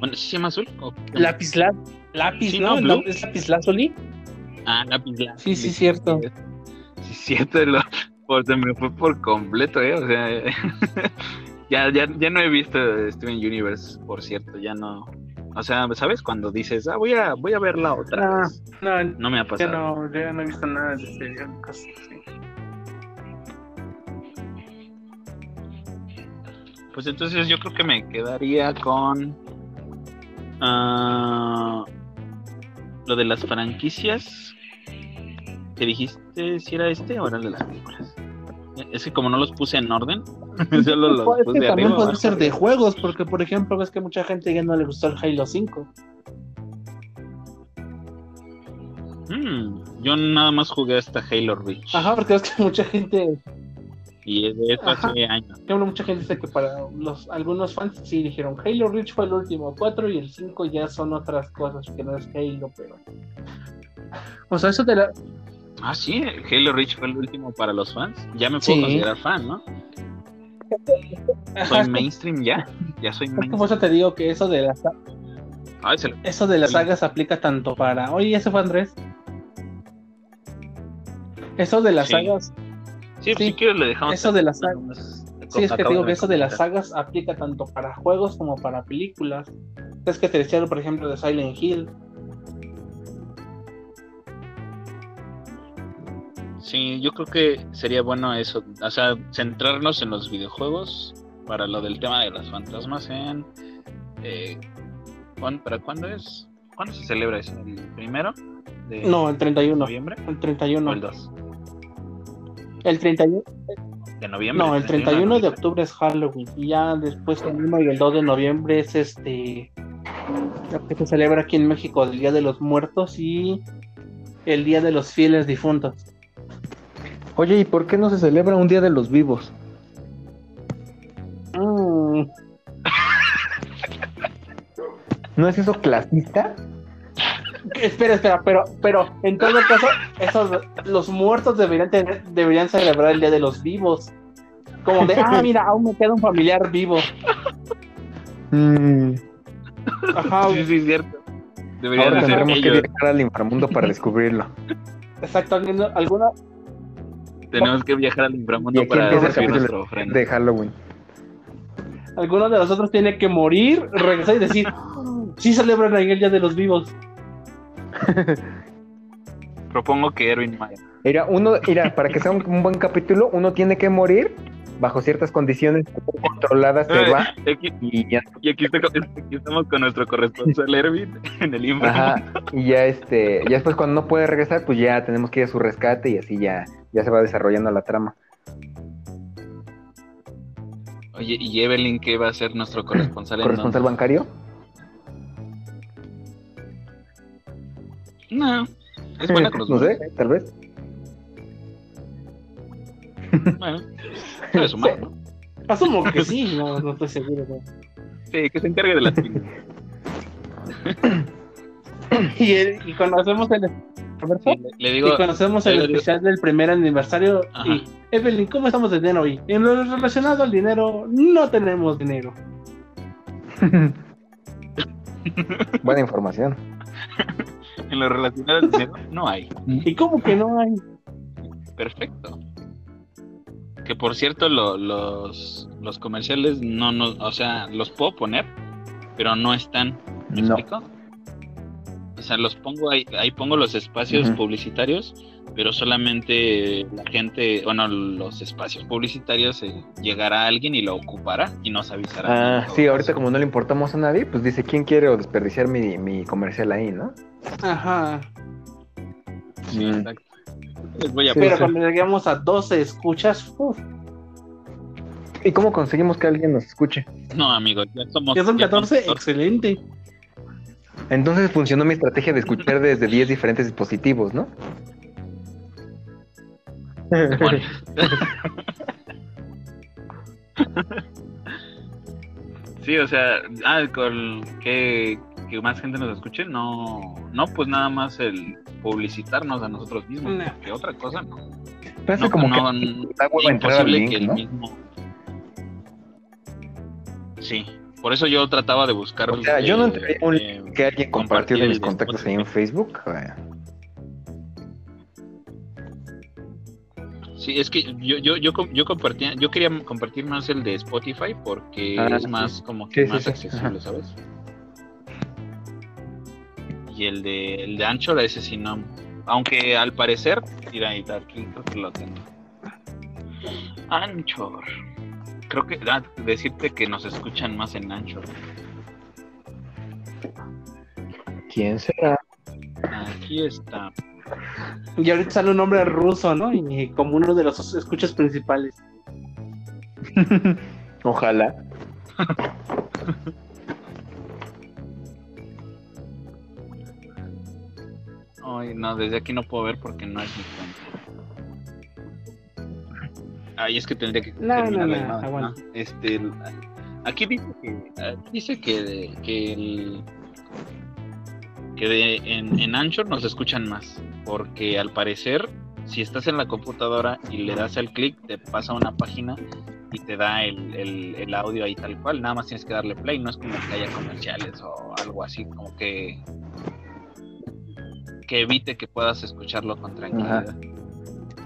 S1: Bueno, ¿sí se llama azul?
S2: Lápiz la- lápiz,
S1: Sí,
S2: ¿no? ¿Es lápiz lazuli?
S1: Ah, lápiz lazuli.
S2: Sí, sí, cierto.
S1: Sí, cierto. Lo, pues, se me fue por completo, ¿eh? O sea, *laughs* ya, ya, ya no he visto Steven Universe, por cierto, ya no. O sea, ¿sabes? Cuando dices, ah, voy a, voy a verla otra
S2: Ah,
S1: vez.
S2: no,
S1: No me ha
S2: ya
S1: pasado.
S2: no, ya no he visto nada de serie, cosas así.
S1: Pues entonces yo creo que me quedaría con ah, lo de las franquicias que dijiste si era este o era el de las películas. Es que como no los puse en orden, *laughs* solo los
S2: Pues, es
S1: puse
S2: que
S1: de
S2: también
S1: arriba.
S2: puede ser de juegos, porque por ejemplo ves que mucha gente ya no le gustó el Halo 5.
S1: Mm, yo nada más jugué hasta Halo Reach
S2: Ajá, porque ves que *laughs* mucha gente,
S1: y de eso
S2: Ajá.
S1: hace años.
S2: mucha gente dice que para los algunos fans sí dijeron Halo Reach fue el último 4 y el 5 ya son otras cosas que no es Halo, pero o sea, eso de la
S1: Ah, sí, Halo Reach fue el último para los fans. Ya me puedo
S2: Sí.
S1: considerar fan, ¿no? Soy *laughs* mainstream ya. Ya soy mainstream.
S2: por eso te digo que eso de las eso de las
S1: Sí.
S2: sagas aplica tanto para. Oye, ¿ya se fue Andrés? Eso de las
S1: Sí.
S2: sagas,
S1: Sí,
S2: Sí.
S1: si le dejamos.
S2: Eso de las sagas- sí es que te digo que eso de las sagas aplica tanto para juegos como para películas. Es que te decía, por ejemplo, de Silent Hill.
S1: Sí, yo creo que sería bueno eso. O sea, centrarnos en los videojuegos para lo del tema de las fantasmas en. Eh, ¿cuándo- ¿Para cuándo es? ¿Cuándo se celebra eso? ¿El primero? De
S2: No, el 31.
S1: noviembre?
S2: El
S1: ¿O
S2: 31.
S1: el 2?
S2: El 31.
S1: ¿De noviembre?
S2: No, el 31 de
S1: noviembre.
S2: octubre es Halloween. Y ya después el 1 y el 2 de noviembre es este. Lo que se celebra aquí en México, el Día de los Muertos y el Día de los Fieles Difuntos.
S3: Oye, ¿y por qué no se celebra un día de los vivos?
S2: Mm,
S3: ¿No es eso clasista?
S2: Espera, espera, pero, pero en todo caso, esos, los muertos deberían tener, deberían celebrar el Día de los Vivos. Como de, ah, mira, aún me queda un familiar vivo. *laughs*
S3: Mm,
S2: Ajá,
S1: Sí, sí, cierto. Deberían
S3: ahora tendremos que viajar al inframundo para *laughs* descubrirlo.
S2: exacto. alguna,
S1: Tenemos que viajar al inframundo para recibir
S3: capítulo
S1: nuestra ofrenda.
S3: de Halloween.
S2: alguno de nosotros tiene que morir, regresar y decir, sí celebran ahí el Día de los Vivos.
S1: Propongo que Erwin Maya.
S3: Mira, uno, mira, para que sea un, un buen capítulo, uno tiene que morir bajo ciertas condiciones controladas se
S1: Ay,
S3: va
S1: y aquí,
S3: y ya,
S1: y aquí está- aquí estamos con nuestro corresponsal Erwin *laughs* en el inframundo.
S3: ajá, y ya este, ya después cuando no puede regresar, pues ya tenemos que ir a su rescate y así ya, ya se va desarrollando la trama.
S1: Oye, ¿y Evelyn qué va a ser nuestro corresponsal
S3: ¿Corresponsal bancario?
S1: No, es buena *laughs*
S3: no sé, tal vez.
S1: Bueno, sabe *laughs* sumar, ¿no?
S2: Asumo que sí, *laughs* no, no estoy seguro. ¿no?
S1: Sí, que se encargue de las. *laughs*
S2: Y, el- y cuando hacemos el
S1: Sí, le, le digo,
S2: y cuando hacemos
S1: le
S2: el
S1: digo-
S2: especial del primer aniversario,
S1: Ajá.
S2: y Evelyn, ¿cómo estamos de dinero hoy? En lo relacionado al dinero, no tenemos dinero.
S3: Buena información.
S1: en lo relacionado al dinero, no hay.
S2: ¿Y cómo que no hay?
S1: Perfecto. Que por cierto, lo- los, los comerciales no, no, o sea, los puedo poner, pero no están. ¿Me
S3: No.
S1: explico? O sea, los pongo ahí, ahí pongo los espacios publicitarios, pero solamente la gente, bueno, los espacios publicitarios eh, llegará alguien y lo ocupará y nos avisará.
S3: Ah, sí, ahorita como no le importamos a nadie, pues dice, ¿quién quiere desperdiciar mi, mi comercial ahí, no?
S2: Ajá.
S1: Sí,
S3: Mm.
S1: exacto. Les voy a
S3: Sí,
S2: Pero
S3: sí.
S2: cuando lleguemos a 12 escuchas, uf,
S3: ¿Y cómo conseguimos que alguien nos escuche?
S1: No, amigos, ya somos.
S2: ya son
S1: ya
S2: 14,
S1: somos-
S2: excelente.
S3: Entonces funcionó mi estrategia de escuchar desde 10 diferentes dispositivos, ¿no?
S1: Bueno. Sí, o sea, ah, con que, más gente nos escuche, no, no, pues nada más el publicitarnos a nosotros mismos,
S2: No.
S1: que otra cosa no.
S3: Parece
S1: No,
S3: como
S1: no,
S3: que
S1: imposible
S3: link,
S1: que el
S3: ¿no?
S1: mismo. Sí, por eso yo trataba de buscar.
S3: O sea, yo no
S1: eh,
S3: un
S1: eh,
S3: que alguien compartió de mis contactos ahí en. Facebook.
S1: Sí, es que yo, yo, yo, yo compartía, yo quería compartir más el de Spotify porque
S3: Ah,
S1: es
S3: sí.
S1: más como que
S3: Sí, sí,
S1: más
S3: sí,
S1: accesible,
S3: ajá.
S1: ¿sabes? Y el de el de Anchor, ese sí no. Aunque al parecer, mira, ahí creo que lo tengo. Anchor. Creo que ah, decirte que nos escuchan más en Anchor.
S3: ¿Quién será?
S1: Aquí está.
S2: Y ahorita sale un nombre ruso, ¿no? Y como uno de los escuchas principales. *laughs*
S3: Ojalá. *laughs*
S1: Ay, no, desde aquí no puedo ver porque no es mi cuenta. Ay, es que tendría que
S2: No.
S1: Ah, Este, aquí dice que, aquí dice que, que, el- que de- en, en Anchor nos escuchan más, porque al parecer, si estás en la computadora y le das al clic, te pasa una página y te da el, el- el audio ahí tal cual, nada más tienes que darle play, no es como que haya comerciales o algo así, como que que evite que puedas escucharlo con tranquilidad.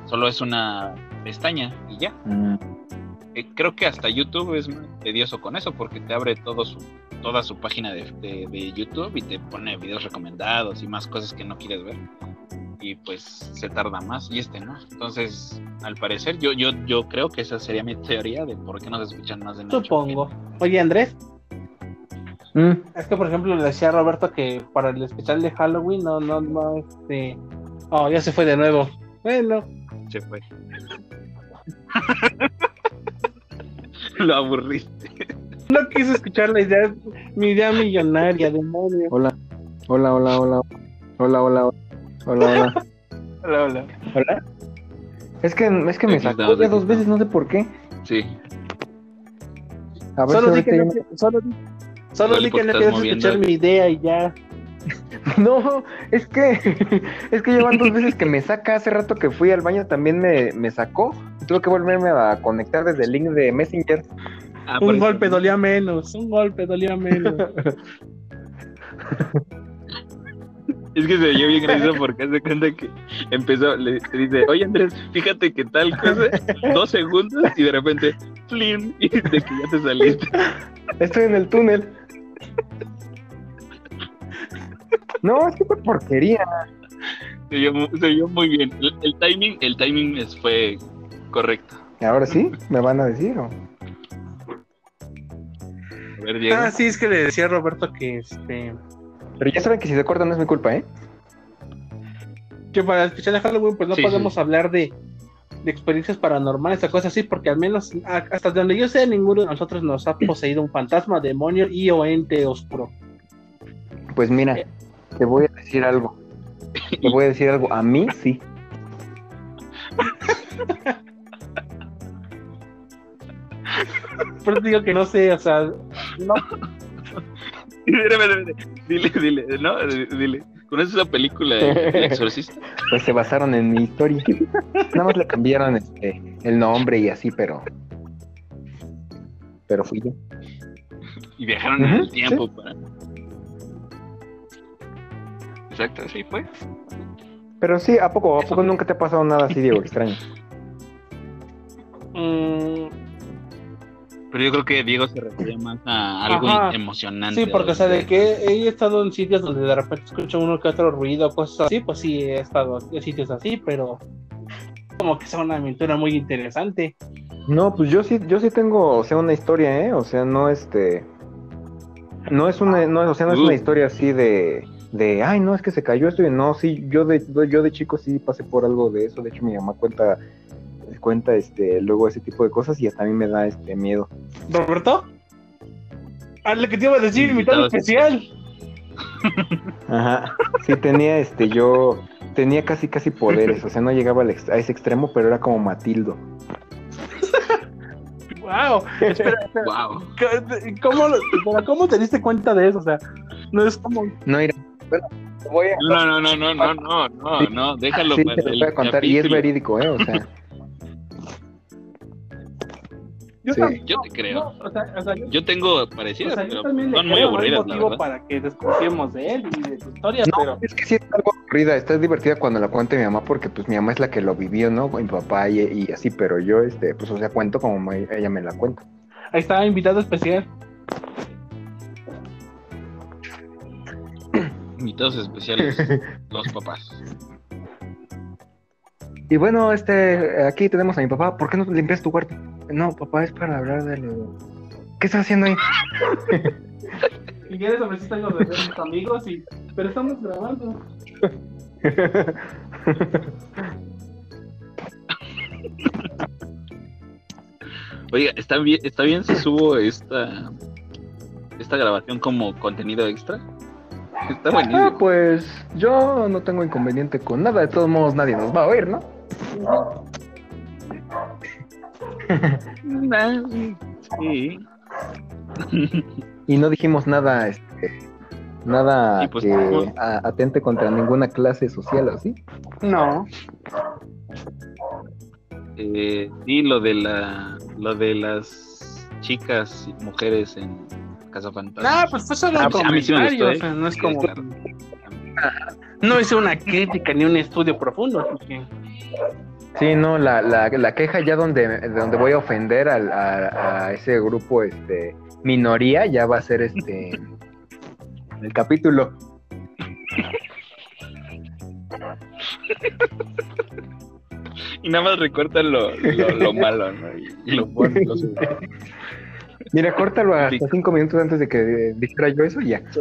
S1: Solo es una pestaña y ya.
S3: Mm,
S1: Eh, creo que hasta YouTube es tedioso con eso porque te abre todo su, toda su página de, de- de YouTube y te pone videos recomendados y más cosas que no quieres ver. Y pues se tarda más y este no. Entonces, al parecer, yo, yo, yo creo que esa sería mi teoría de por qué nos escuchan más de noche.
S2: Supongo. Oye, Andrés,
S3: mm,
S2: es que por ejemplo le decía a Roberto que para el especial de Halloween no, no, no, este. Oh, ya se fue de nuevo. Bueno,
S1: Se fue. *laughs* Lo aburriste.
S2: no quise escuchar la idea, mi idea millonaria, demonio.
S3: Hola. Hola, hola, hola. Hola, hola, hola. Hola, hola.
S2: Hola, hola.
S3: Hola. Es que, es que me sacó ya dos veces, no sé por qué.
S1: Sí.
S3: A ver
S2: Solo
S3: si
S2: no, solo di, solo di que
S1: porque
S2: no querías
S1: moviendo
S2: escuchar mi idea y ya. *laughs*
S3: No, es que *laughs* es que llevan dos veces que me saca. Hace rato que fui al baño también me, me sacó. Tuve que volverme a conectar desde el link de Messenger.
S1: Ah,
S2: Un
S1: eso.
S2: golpe dolía menos, un golpe dolía menos. *laughs*
S1: Es que se oyó bien gracioso porque hace cuenta que empezó, le, le dice, oye Andrés, fíjate que tal cosa, dos segundos y de repente, ¡flim! y de que ya te saliste.
S3: Estoy en el túnel. No, es que fue porquería.
S1: Se oyó, mu- se oyó muy bien. El, el timing, el timing es- fue correcto.
S3: Ahora sí, me van a decir. ¿o?
S1: A ver, Diego.
S2: Ah, sí, es que le decía a Roberto que este
S3: Pero ya saben que si se corta no es mi culpa, ¿eh?
S2: que para el especial de Halloween pues no
S1: Sí,
S2: podemos hablar de, de experiencias paranormales o cosas así, porque al menos a- hasta donde yo sé, ninguno de nosotros nos ha poseído un fantasma, demonio y o ente oscuro.
S3: Pues mira, te voy a decir algo. Te voy a decir algo. A mí sí.
S2: Pero te digo que no sé, o sea, no, *laughs*
S1: Espérame, espérame, Dile, dile, no, dile. ¿Conoces esa película, El Exorcista? *laughs*
S3: Pues se basaron en mi historia. Nada más le cambiaron este, el nombre y así, pero. Pero fui yo.
S1: Y viajaron en el tiempo para. Exacto, sí fue.
S3: Pero sí, ¿a poco, ¿a poco nunca te ha pasado nada así, Diego, extraño?
S2: mm,
S1: Pero yo creo que Diego se refería más a algo
S2: Ajá.
S1: emocionante.
S2: sí, porque o sea, de que he estado en sitios donde de repente escucho uno que otro ruido, cosas así, pues sí, he estado en sitios así, pero como que sea una aventura muy interesante.
S3: No, pues yo sí, yo sí tengo, o sea, una historia, ¿eh? O sea, no este. No es una, no, o sea, no es
S1: Uh.
S3: una historia así de, de, ay, no, es que se cayó esto y no, sí, yo de, yo de chico sí pasé por algo de eso, de hecho mi mamá cuenta, cuenta, este, luego ese tipo de cosas y hasta a mí me da, este, miedo.
S2: ¿Roberto? Ah, lo que te iba a decir, invitado especial. *laughs*
S3: Ajá, sí tenía, este, yo, tenía casi, casi poderes, o sea, no llegaba al ex- a ese extremo, pero era como Matildo. *laughs*
S2: Wow, espera, espera.
S1: Wow.
S2: ¿Cómo, ¿Cómo te diste cuenta de eso? O sea, no es como.
S3: No, mira, bueno, voy a...
S1: No, no, no, no, no, no, no, no, déjalo
S3: Sí,
S1: para
S3: te
S1: el
S3: voy a contar, y es verídico, ¿eh? O sea, *laughs*
S2: Yo
S3: Sí.
S2: también-
S1: Yo te creo.
S2: no, o sea, o sea, yo,
S1: Yo tengo
S2: o
S1: parecidas,
S2: sea, yo
S1: pero
S2: también le
S1: son muy
S2: creo, no hay
S1: aburridas,
S2: para que desconfiemos de él y de su historia,
S3: No,
S2: pero.
S3: es que sí es algo aburrida, está divertida cuando la cuenta mi mamá porque pues mi mamá es la que lo vivió, ¿no? Mi papá y, y así, pero yo este, pues o sea, cuento como ella me la cuenta.
S2: Ahí está, invitado especial.
S1: Invitados especiales, *laughs* los papás.
S3: Y bueno, este, aquí tenemos a mi papá, ¿por qué no limpias tu cuarto? No, papá, es para hablar de lo... ¿Qué estás haciendo ahí? *laughs*
S2: Si quieres, a ver si tengo de ver sus amigos, y... pero estamos grabando. *laughs*
S1: Oiga, ¿está bien, ¿está bien si subo esta, esta grabación como contenido extra? Está
S3: ah,
S1: buenísimo.
S3: pues yo no tengo inconveniente con nada, de todos modos nadie nos va a oír, ¿no?
S1: Nah, *laughs* sí. *laughs*
S3: Y no dijimos nada, este, nada
S1: pues,
S3: que a- atente contra ninguna clase social, ¿o sí?
S2: No.
S1: Eh, sí, lo de la, lo de las chicas y mujeres en Casa Fantasma.
S2: Ah, pues fue solo
S1: Ah,
S2: un
S1: pues,
S2: comentario,
S1: gustó,
S2: o sea, no es como.
S1: claro.
S2: No hice una crítica ni un estudio profundo, así que.
S3: Sí, no, la, la, la queja ya donde, donde voy a ofender al- a, a ese grupo este minoría ya va a ser este *laughs* el capítulo.
S1: Y nada más recortan lo, lo, lo malo, ¿no? Y, y lo ponen. *laughs*
S3: Mira, córtalo hasta
S1: Sí.
S3: cinco minutos antes de que eh, dijera yo eso y ya. *laughs*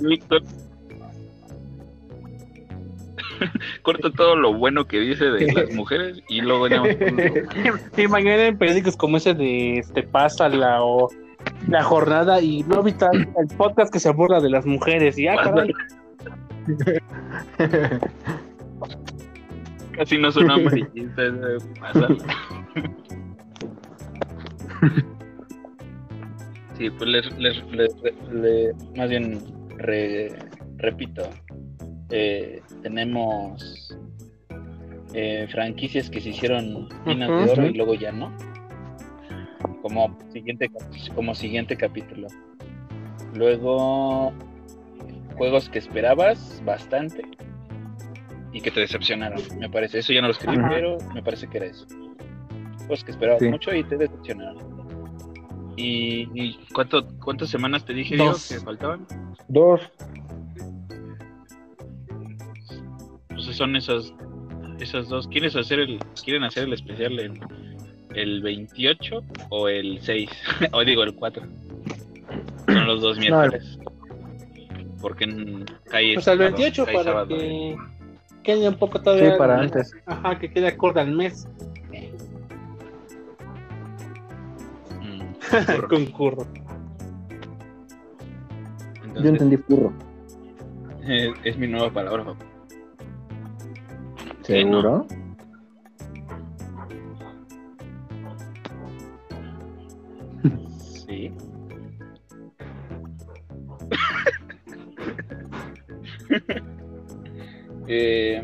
S1: Corta todo lo bueno que dice de las *laughs* mujeres y luego ya lo-
S2: Imaginen en periódicos como ese de este Pásala o La Jornada y no evitar el podcast que se burla de las mujeres. Y ah, caray, *laughs*
S1: Casi no son amarillistas. pásala. Sí, pues les, les, les- le- más bien re- repito, eh, tenemos eh, franquicias que se hicieron minas de oro y luego ya no. Como siguiente, como siguiente capítulo. Luego, juegos que esperabas bastante y que te decepcionaron, me parece. Eso ya no lo escribí, pero me parece que era eso. Juegos que esperabas
S3: Sí.
S1: mucho y te decepcionaron. ¿Y, y cuánto, cuántas semanas te dije, Diego,
S2: Dos.
S1: que faltaban?
S3: Dos.
S1: Pues son esas, esas dos. ¿Quieres hacer el, quieren hacer el especial en, el 28 o el 6, *laughs* o digo el 4. Son los dos miércoles. Porque en cae
S2: Pues el
S1: sábado,
S2: 28
S1: cae
S2: para
S1: sábado.
S2: que quede un poco todavía.
S3: Sí, para antes.
S2: Ajá, que quede acorde al mes.
S1: Concurro.
S2: Concurro.
S1: Entonces,
S3: Yo entendí furro.
S1: eh, es mi nueva palabra, papá.
S3: ¿Seguro?
S1: Sí. *laughs* eh,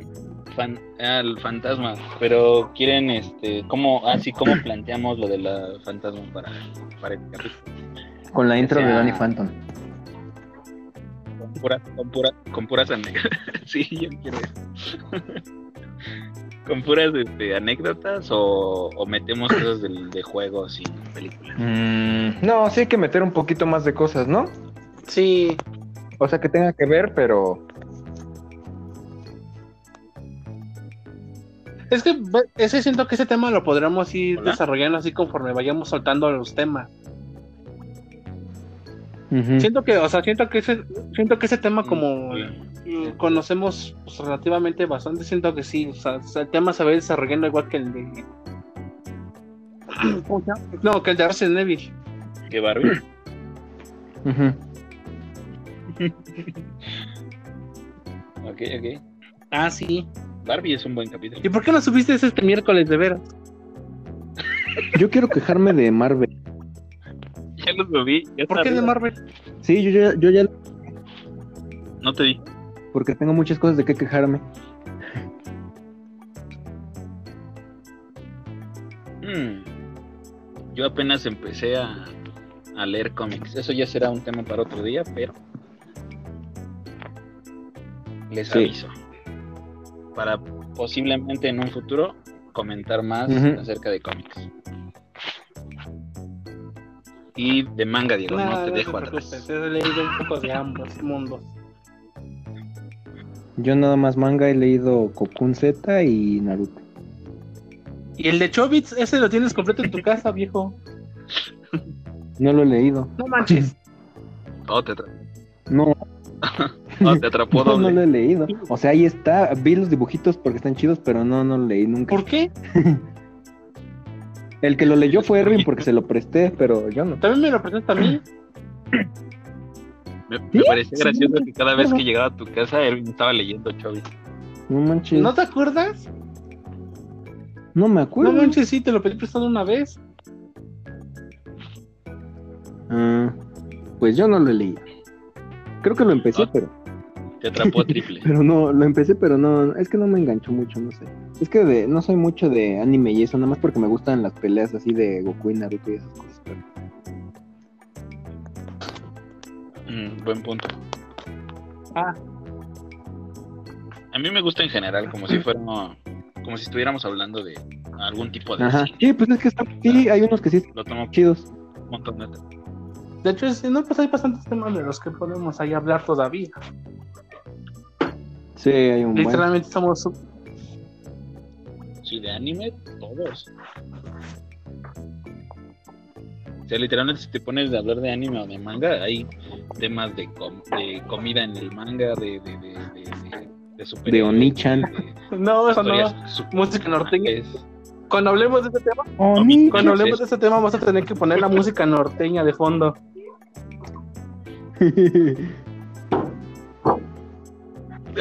S1: fan- ah, fantasma, pero quieren, este, ¿cómo, así como planteamos lo de la fantasma para,
S3: Con la intro de
S1: sea-
S3: Danny Phantom.
S1: Con puras, con puras, con puras anécdotas. sí, yo quiero eso. *laughs* con puras este, anécdotas o, o metemos cosas del- de, juegos y películas.
S3: Mm, no, sí hay que meter un poquito más de cosas, ¿no?
S2: Sí,
S3: O sea, que tenga que ver, pero...
S2: es que ese siento que ese tema lo podremos ir
S1: Hola.
S2: desarrollando así conforme vayamos soltando los temas. Siento que, o sea, siento que ese, siento que ese tema como
S1: Sí.
S2: mm, conocemos pues, relativamente bastante, siento que sí, o sea, el tema se va a ir desarrollando igual que el de. *clears throat* No, que el de Resident Evil.
S1: ¿Qué Barbie?
S3: Ujú.
S1: ok, ok.
S2: Ah, sí.
S1: Barbie es un buen capítulo.
S2: ¿Y por qué no subiste ese este miércoles de veras?
S3: Yo quiero quejarme de Marvel.
S1: Ya lo subí. ya
S2: ¿Por qué de. Marvel?
S3: Sí, yo ya, yo ya...
S1: No te di.
S3: Porque tengo muchas cosas de qué quejarme.
S1: Mm. Yo apenas empecé a, a leer cómics. Eso ya será un tema para otro día, pero les
S3: Sí.
S1: aviso. Para posiblemente en un futuro comentar más acerca de cómics. Y de manga, Diego, no,
S2: Nada,
S1: te
S2: no
S1: dejo
S2: te
S1: atrás.
S2: preocupes, he leído un poco de ambos mundos.
S3: Yo nada más manga he leído Cocoon Z y Naruto.
S2: Y el de Chobits, ese lo tienes completo en tu casa, viejo.
S3: No lo he leído.
S2: No manches. *laughs*
S1: Te, atra-
S3: No, *laughs*
S1: oh, te atrapó
S3: no, no
S1: doble.
S3: lo he leído. O sea, ahí está. Vi los dibujitos porque están chidos, pero no, no lo leí nunca.
S2: ¿Por qué? *laughs*
S3: El que lo leyó fue Erwin porque se lo presté, pero yo no.
S2: También me lo presentaste a mí.
S1: Me,
S3: ¿Sí?
S1: me parecía
S3: Sí,
S1: gracioso
S3: sí,
S1: que cada vez que llegaba a tu casa, Erwin estaba leyendo Chovy.
S3: No manches.
S2: ¿No
S3: No,
S2: te acuerdas?
S3: me acuerdo.
S2: No manches, sí, te lo pedí prestado una vez.
S3: Ah, pues yo no lo leí. Creo que lo empecé,
S1: Ah.
S3: pero,
S1: Te atrapó *laughs* triple.
S3: pero no, lo empecé, pero no, es que no me enganchó mucho, no sé. Es que de, no soy mucho de anime y eso, nada más porque me gustan las peleas así de Goku y Naruto y esas cosas. pero-
S1: Mm, buen punto.
S2: Ah.
S1: A mí me gusta en general, como si fuera, como si estuviéramos hablando de algún tipo de
S3: Ajá.
S1: cine.
S3: Sí, pues es que está, sí, hay unos que sí
S1: Lo tomo
S3: chidos.
S1: un montón de
S2: De hecho, no, pues hay bastantes temas de los que podemos ahí hablar todavía.
S3: Sí, hay un buen.
S2: Literalmente estamos
S1: Sí, de anime, todos. O sea, literalmente si te pones de hablar de anime o de manga, hay temas de, com- de comida en el manga, de, de, de, de, de, de superhéroes,
S3: De Oni-chan.
S2: No, eso no. Música norteña.
S1: es-
S2: Cuando hablemos de este tema,
S3: Oni.
S2: cuando hablemos de este tema, vamos a tener que poner la música norteña de fondo. *laughs*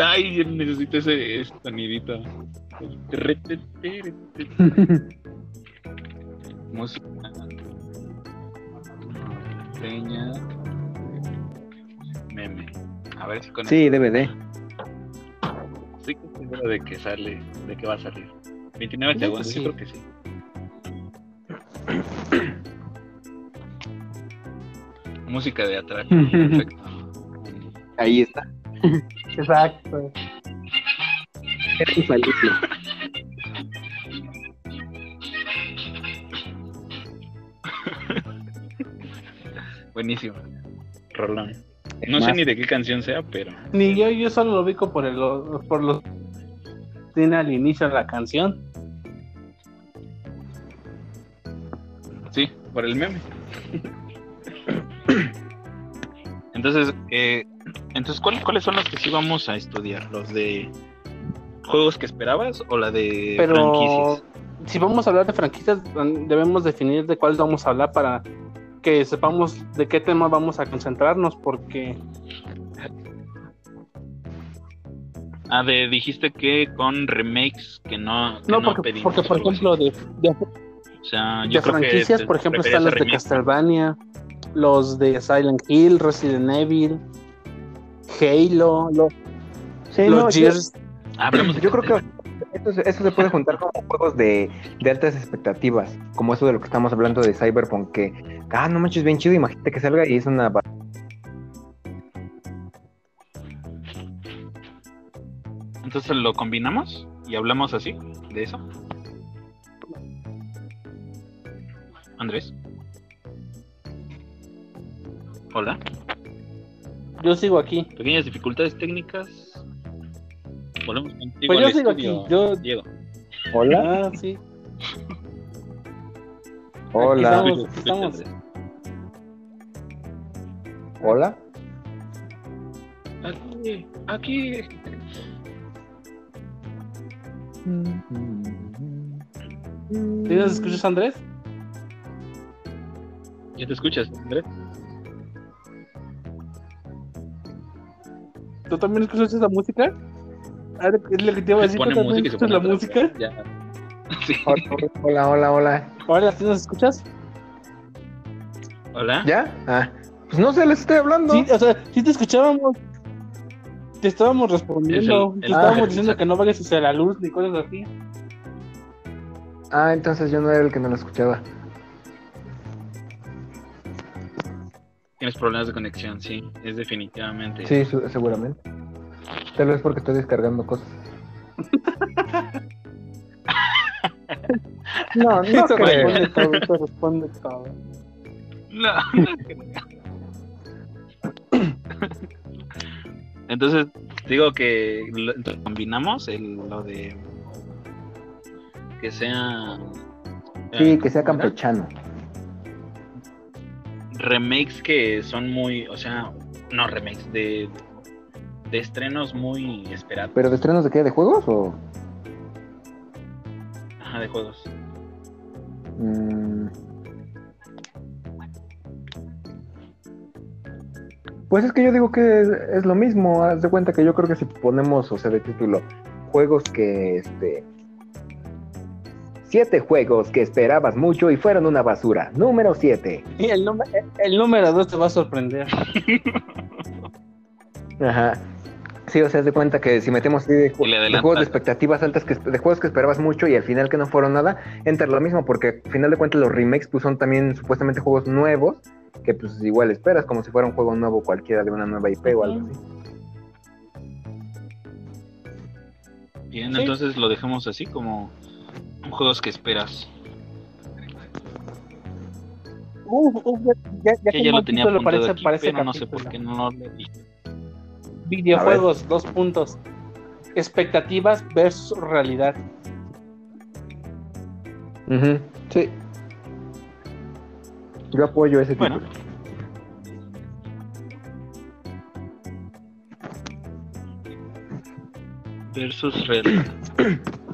S1: Ay, necesito ese, ese sonidito. Música. Peña. Meme. A ver si con
S3: sí, DVD.
S1: Estoy seguro de que sale, de que va a salir. 29
S2: Yo
S1: segundos,
S2: sí.
S1: yo creo que sí. Música de atrás. *laughs* Perfecto.
S3: Ahí está. *laughs*
S2: Exacto.
S3: Es *laughs* infalible.
S1: Buenísimo. Rolón. No sé ni de qué canción sea, pero
S2: Ni yo, yo solo lo ubico por, el, por los. Tiene al inicio de la canción.
S1: por el meme. *coughs* Entonces, eh, entonces ¿cuál- ¿cuáles son los que sí vamos a estudiar? ¿Los de juegos que esperabas o la de
S2: Pero
S1: franquicias?
S2: si vamos a hablar de franquicias, debemos definir de cuáles vamos a hablar para que sepamos de qué tema vamos a concentrarnos, porque
S1: Ah, de, dijiste que con remakes que no, que
S2: no,
S1: no
S2: porque,
S1: pedimos,
S2: porque por ejemplo de, de-
S1: o sea,
S2: de
S1: yo creo que
S2: franquicias, por ejemplo, están los de. Castlevania, los de Silent Hill, Resident Evil, Halo, lo-
S3: Sí,
S2: los
S3: no, yo,
S2: Gears.
S1: Ah,
S3: yo creo que
S1: Castlevania.
S3: esto, se- puede juntar como juegos de, de altas expectativas, como eso de lo que estamos hablando de Cyberpunk, que, ah, no manches, bien chido, imagínate que salga y es una...
S1: Entonces lo combinamos y hablamos así de eso. Andrés. Hola.
S2: Yo sigo aquí.
S1: Pequeñas dificultades técnicas. Volvemos contigo
S2: Pues yo sigo
S1: estudio,
S2: aquí, yo-
S1: Diego.
S3: Hola,
S2: Ah, sí. *laughs*
S3: hola,
S2: Aquí estamos.
S1: escucha, Andrés.
S3: hola.
S1: Aquí, aquí.
S2: ¿Sí nos escuchas, Andrés?
S1: ¿Ya te escuchas, Andrés?
S2: ¿Tú también escuchas esa música? Ah, Es lo que te iba a decir. ¿Tú
S1: pone
S2: también
S1: música
S2: escuchas
S1: pone
S2: la música?
S1: vez, Ya. *laughs* Sí.
S3: Hola, hola, hola.
S2: Hola, ¿sí nos escuchas?
S1: Hola.
S3: ¿Ya? Ah, pues no sé, les estoy hablando.
S2: Sí, o sea, sí te escuchábamos. Te estábamos respondiendo.
S1: Es el-
S2: te estábamos
S1: ah,
S2: diciendo que no vayas hacia la luz ni cosas así.
S3: Ah, entonces yo no era el que no lo escuchaba.
S1: Tienes problemas de conexión, sí. Es definitivamente.
S3: Sí, su- seguramente. Tal vez porque estoy descargando cosas. *laughs* no, no
S2: Eso
S3: creo.
S2: responde todo, eso responde todo.
S1: No, no creo. *laughs* Entonces, digo que lo- combinamos el, lo de que sea
S3: Sí,
S1: eh,
S3: que sea campechano.
S1: Remakes que son muy, o sea, no remakes de de estrenos muy esperados
S3: ¿Pero de estrenos de qué? ¿De juegos o...?
S1: Ajá, de juegos.
S3: Mm. Pues es que yo digo que es, es lo mismo. Haz de cuenta que yo creo que si ponemos, o sea, de título, juegos que, este... Siete juegos que esperabas mucho y fueron una basura. Número siete.
S2: Y el, número- el número 2 te va a sorprender.
S3: Ajá. Sí, o sea, haz de cuenta que si metemos así de, de juegos de expectativas altas, que, de juegos que esperabas mucho y al final que no fueron nada, entra lo mismo, porque al final de cuentas los remakes pues son también supuestamente juegos nuevos, que pues igual esperas, como si fuera un juego nuevo cualquiera de una nueva IP o algo así.
S1: Bien,
S2: Sí.
S1: entonces lo dejamos así como juegos que esperas.
S2: Uf, uf, ya, ya,
S1: Que
S2: tengo
S1: ya lo tenía apuntado
S2: para ese-
S1: aquí, pero no sé por qué no lo leí.
S2: Videojuegos, dos puntos. Expectativas versus realidad.
S3: Ujú, Sí. Yo apoyo ese
S1: Bueno.
S3: título.
S1: Versus Red. *coughs*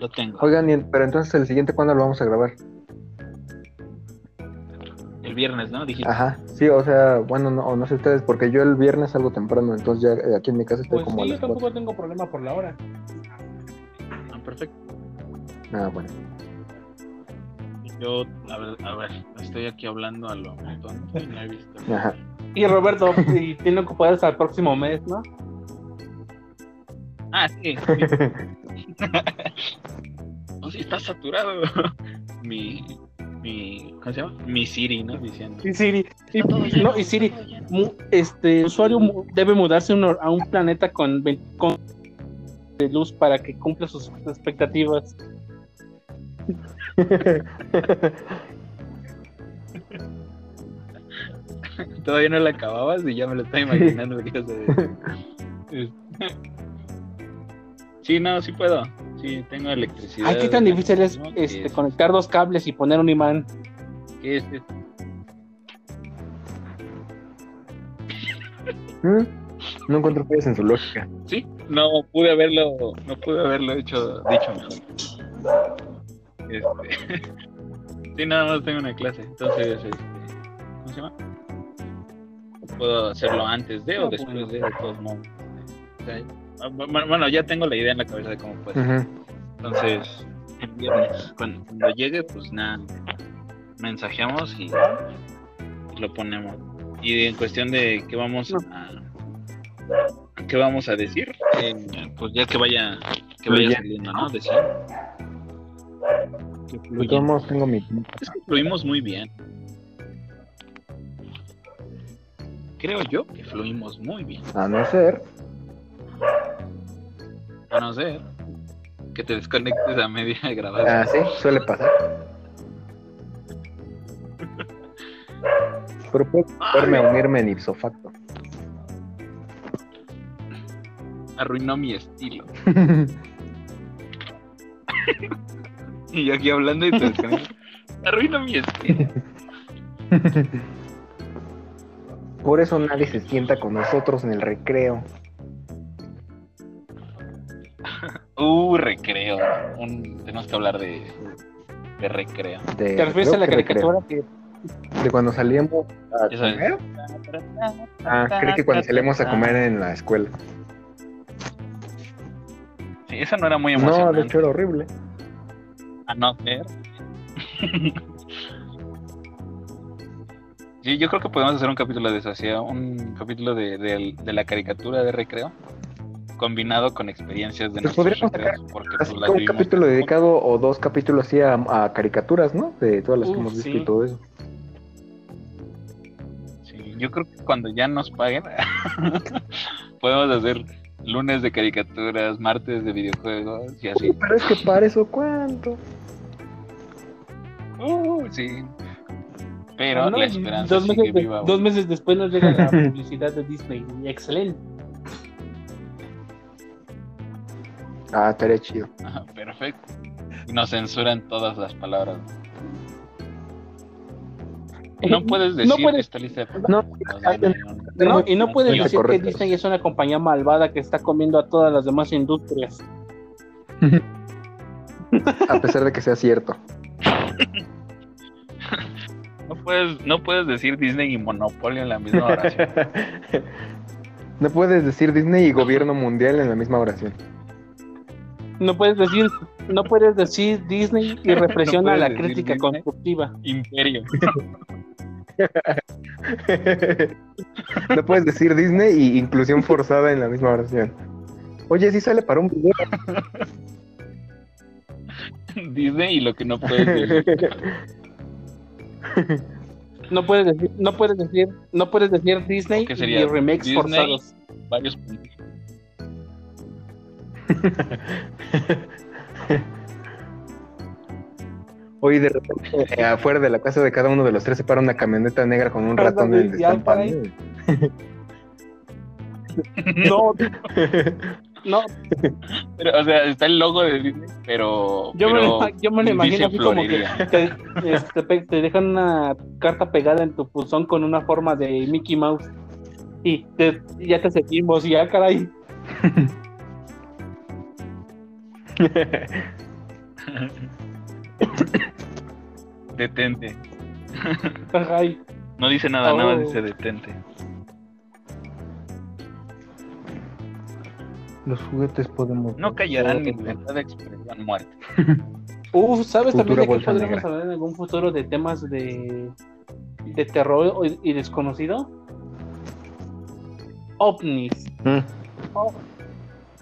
S1: Lo tengo.
S3: Oigan, pero entonces el siguiente, ¿cuándo lo vamos a grabar?
S1: El viernes, ¿no? Dijiste.
S3: Ajá, sí, o sea, bueno, no, o no sé ustedes, porque yo el viernes salgo temprano, entonces ya eh, aquí en mi casa estoy
S2: Pues
S3: como a
S2: sí, yo
S3: las cuatro.
S2: tampoco tengo problema por la hora.
S1: Ah, perfecto.
S3: Ah, bueno.
S1: Yo, a ver, a ver, estoy aquí hablando a lo tonto y no he visto.
S3: Ajá.
S2: Y Roberto, y tiene ocupado hasta el próximo mes, ¿no?
S1: Ah, sí. sí. *laughs* *laughs* está saturado. *laughs* mi, mi, ¿cómo se llama? Mi Siri, ¿no? Diciendo.
S2: Y Siri, y, no, y Siri, mu- este usuario mu- debe mudarse a un planeta con, 20 con de luz para que cumpla sus expectativas. *laughs*
S1: Todavía no la acababas y ya me lo estoy imaginando. lo que ibas a decir. Sí, no, sí puedo. Sí, tengo electricidad.
S2: Ay, qué tan difícil es
S1: ¿no? ¿Qué
S2: este,
S1: es?
S2: conectar dos cables y poner un imán.
S1: ¿Qué es esto?
S3: ¿Mm? No encuentro fallas en su lógica.
S1: Sí, no pude haberlo, no pude haberlo hecho, dicho mejor. Este, *laughs* sí, nada más tengo una clase, entonces, este, ¿cómo se llama? Puedo hacerlo antes de o
S2: Ah,
S1: después de, de todos modos. O sea, bu- bueno, ya tengo la idea en la cabeza de cómo puede ser.
S3: Ujú.
S1: Entonces, el viernes, cuando, cuando llegue, pues nada, mensajeamos y, y lo ponemos. Y en cuestión de qué vamos a qué vamos a decir, eh, pues ya que vaya que vaya saliendo, ¿no? Decir. Que
S3: tengo mi...
S1: Es que fluimos muy bien. Creo yo que fluimos muy bien.
S3: A no ser...
S1: A no ser que te desconectes a media *laughs* grabación.
S3: Ah, sí, suele pasar. Pero puedo volverme a unirme en ipso facto.
S1: Arruinó mi estilo. *laughs* *laughs* Y yo aquí hablando y te desconectas. Arruinó mi estilo.
S3: Por eso nadie se sienta con nosotros en el recreo.
S1: Uh, recreo. Un- tenemos que hablar de, de recreo.
S3: De,
S2: ¿Te refieres a la
S3: que
S2: caricatura que
S3: De cuando salíamos a comer. Ah, creo que cuando salíamos a comer en la escuela.
S1: Sí, eso no era muy
S3: No,
S1: emocionante.
S3: de hecho era horrible.
S1: A no ser. Sí, yo creo que podemos hacer un capítulo de eso, así, un capítulo de, de- de la caricatura de recreo combinado con experiencias de
S3: Pues
S1: nuestros
S3: podríamos
S1: recreos, porque
S3: Así
S1: pues, las
S3: un capítulo dedicado o dos capítulos así a, a caricaturas, ¿no? De todas las que hemos visto
S2: sí.
S3: y todo eso.
S1: Sí, yo creo que cuando ya nos paguen *laughs* podemos hacer lunes de caricaturas, martes de videojuegos y así.
S3: Pero es que para eso cuánto.
S1: Uh, sí. Pero
S2: Ah, ¿no?
S1: la esperanza
S2: dos
S1: sigue
S2: meses, de-
S1: viva.
S2: dos meses después nos llega la *laughs* publicidad de Disney. Excelente.
S3: Ah, estaría chido.
S1: Ajá, Perfecto. Y nos censuran todas las palabras. No puedes decir
S2: No puedes-
S1: esta lista de
S3: No,
S2: y no puedes decir que Disney es una compañía malvada que está comiendo a todas las demás industrias. *laughs*
S3: A pesar de que sea cierto. *laughs*
S1: No puedes, no puedes decir Disney y Monopolio en la misma oración. *laughs*
S3: No puedes decir Disney y gobierno mundial en la misma oración.
S2: No puedes decir, no puedes decir Disney y represión *laughs*
S1: No
S2: a la crítica
S1: Disney.
S2: constructiva.
S1: Imperio.
S3: No puedes decir Disney y inclusión forzada en la misma oración. Oye, sí sale para un video.
S1: Disney y lo que no puedes decir.
S2: No puedes decir, no puedes decir, no puedes decir Disney y remakes
S1: Disney.
S2: forzados.
S1: Varios puntos. *laughs*
S3: Oye, de repente, eh, afuera de la casa de cada uno de los tres se para una camioneta negra con un ratón en el descampado. *laughs*
S2: No, no,
S1: Pero, o sea, está el logo de Disney, pero.
S2: yo me,
S1: pero
S2: lo, yo me lo imagino así como que te, este, te dejan una carta pegada en tu pulsón con una forma de Mickey Mouse. Y te- ya te seguimos, y ya caray. *laughs* *laughs*
S1: Detente.
S2: Ay,
S1: No dice nada, nada
S2: Oh.
S1: dice detente.
S3: Los juguetes podemos.
S1: No callarán ni libertad de expresión muerte.
S2: Uf, *laughs* ¿sabes también de qué podríamos
S3: negra.
S2: hablar en algún futuro de temas de, de terror y desconocido? OVNIs.
S3: Mm.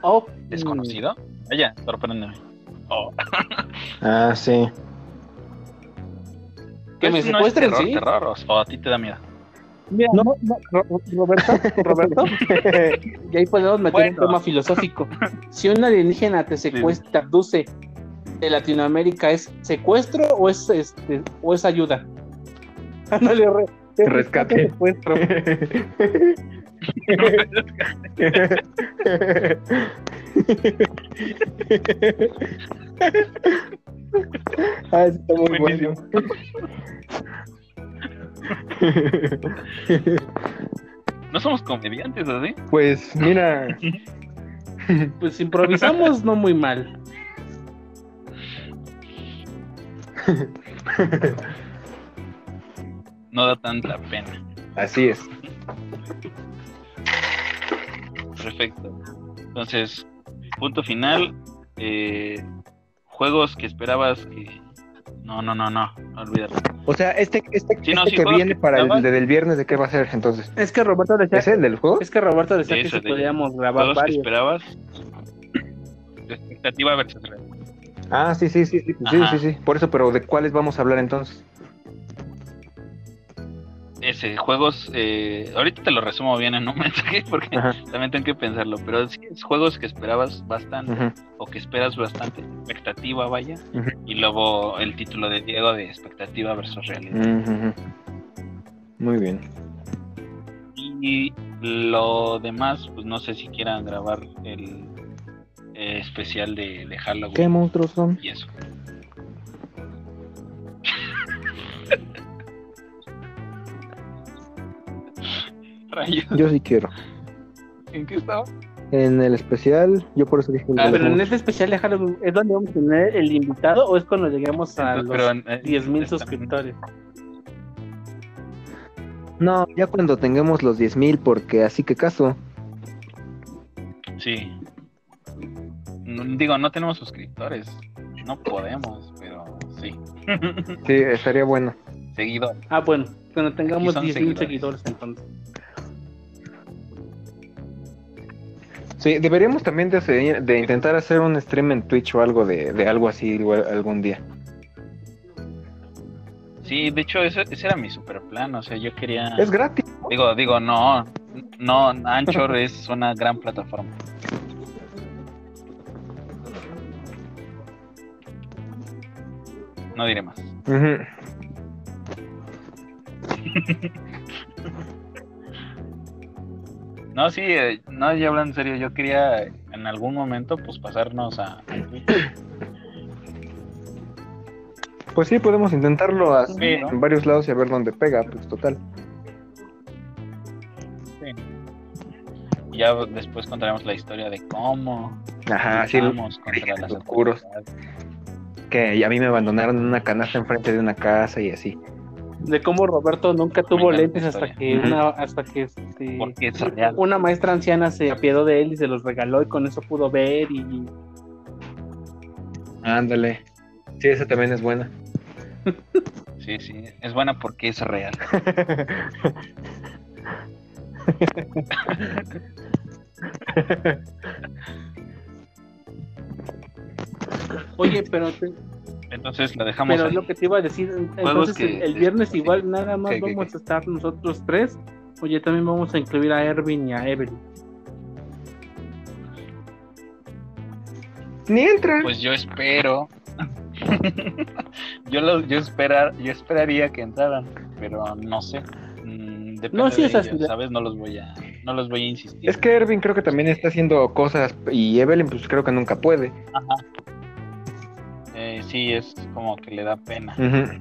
S2: OVNIs.
S1: ¿Desconocido? Vaya, sorpréndeme. Oh. *laughs*
S3: Ah, sí.
S2: Que me
S1: no es
S2: secuestren,
S1: terror,
S2: ¿sí?
S1: terror, o, o a ti te da miedo.
S2: Mira, no, no, Ro- Roberto, Roberto, *laughs* y ahí podemos meter
S1: Bueno.
S2: un tema filosófico. Si un alienígena te secuestra, te abduce de Latinoamérica, ¿es secuestro o es este o es ayuda? *laughs* Ándale, re-
S3: Rescate.
S2: secuestro. *laughs*
S3: ah, está muy
S1: Buenísimo.
S3: bueno. *laughs*
S1: No somos comediantes, así.
S3: Pues mira, *laughs*
S2: Pues improvisamos no muy mal.
S1: No da tanta pena.
S3: así es.
S1: Perfecto. Entonces, punto final. eh, juegos que esperabas que. No, no, no, no. Olvídalo.
S3: O sea, este, este,
S1: Sí, no,
S3: este
S1: sí,
S3: que viene
S1: que
S3: para el de- del viernes, ¿de qué va a ser entonces?
S2: Es que Roberto decía,
S3: ¿Es el del juego?
S2: es que Roberto decía
S1: De
S2: que
S1: eso,
S2: si
S1: de-
S2: podíamos grabar
S1: Juegos que esperabas. de expectativa versus.
S3: Ah, sí, sí, sí, sí, sí, sí, sí. Por eso, pero ¿de cuáles vamos a hablar entonces?
S1: Ese, juegos. eh, ahorita te lo resumo bien en un *laughs* mensaje porque
S3: Ajá.
S1: también tengo que pensarlo. Pero sí, es juegos que esperabas bastante. o que esperas bastante expectativa, vaya. Y luego el título de Diego de expectativa versus realidad.
S3: Muy bien.
S1: Y lo demás, pues no sé si quieran grabar el eh, especial de, de Halloween
S3: ¿Qué monstruos son?
S1: y eso. *laughs* *laughs* Rayos,
S3: Yo sí quiero.
S1: ¿en qué estaba?
S3: En el especial, yo por eso dije
S1: Ah,
S3: los
S2: Pero en este especial de Halloween, ¿es donde vamos a tener el invitado o es cuando lleguemos a
S1: Entonces,
S2: los
S1: pero, eh,
S2: 10.000
S1: está-
S2: suscriptores?
S3: No, ya cuando tengamos los 10.000, porque así que caso.
S1: Sí. No, digo, no tenemos suscriptores. No podemos, pero sí. *laughs*
S3: Sí, estaría bueno.
S1: Seguido.
S2: Ah, bueno, cuando tengamos
S1: son
S2: 10.000
S1: seguidores.
S2: seguidores entonces.
S3: Sí, deberíamos también de, hacer- de intentar hacer un stream en Twitch o algo de, de algo así igual algún día.
S1: Sí, de hecho, ese, ese era mi super plan. O sea, yo quería.
S3: Es gratis.
S1: Digo, digo, no. No, Anchor es una gran plataforma. No diré más.
S3: Ujú. *laughs*
S1: No, sí, eh, no, ya hablando en serio, yo quería en algún momento pues pasarnos a.
S3: Pues sí, podemos intentarlo así
S1: Sí, ¿no?
S3: en varios lados y a ver dónde pega, pues total.
S1: Y ya después contaremos la historia de cómo
S3: Ajá, sí,
S1: contra las
S3: oscuros. que a mí me abandonaron en una canasta enfrente de una casa y así.
S2: De cómo Roberto nunca tuvo lentes hasta que una, hasta que este,
S1: Porque es real.
S2: una maestra anciana se apiadó de él y se los regaló y con eso pudo ver y
S3: Ándale. Sí, esa también es buena.
S1: Sí, sí, es buena porque es real.
S2: oye, pero te-
S1: Entonces la dejamos
S2: pero
S1: ahí.
S2: es lo que te iba a decir, entonces
S1: que-
S2: el, viernes igual nada más
S3: ¿Qué, qué,
S2: vamos
S3: qué?
S2: a estar nosotros tres. Oye, también vamos a incluir a Ervin y a Evelyn.
S3: Ni entra.
S1: Pues yo espero. *laughs* yo lo, yo esperar, yo esperaría que entraran, pero no sé. Mm, depende
S2: No, sí
S1: de
S2: es así.
S1: ellos, ¿sabes? No los voy a, no los voy a insistir.
S3: Es que Ervin creo que también está haciendo cosas y Evelyn pues creo que nunca puede.
S1: Eh, sí, es como que le da pena,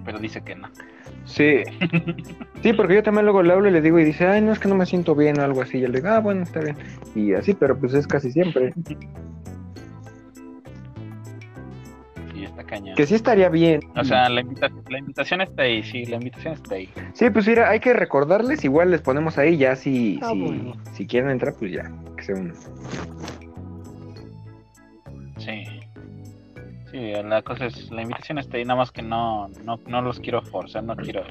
S1: pero dice que no.
S3: Sí. *laughs* Sí, porque yo también luego le hablo y le digo y dice, ay, no es que no me siento bien o algo así. Y yo le digo, ah, bueno, está bien. Y así, pero pues es casi siempre.
S1: Sí, está cañón.
S3: Que sí estaría bien.
S1: O sea, la, invita- la invitación está ahí, sí, la invitación está ahí.
S3: Sí, pues mira, hay que recordarles, igual les ponemos ahí, ya si,
S2: Ah,
S3: si,
S2: bueno.
S3: si quieren entrar, pues ya, que se unan.
S1: Sí, la cosa es, la invitación está ahí, nada más que no, no, no los quiero forzar, no quiero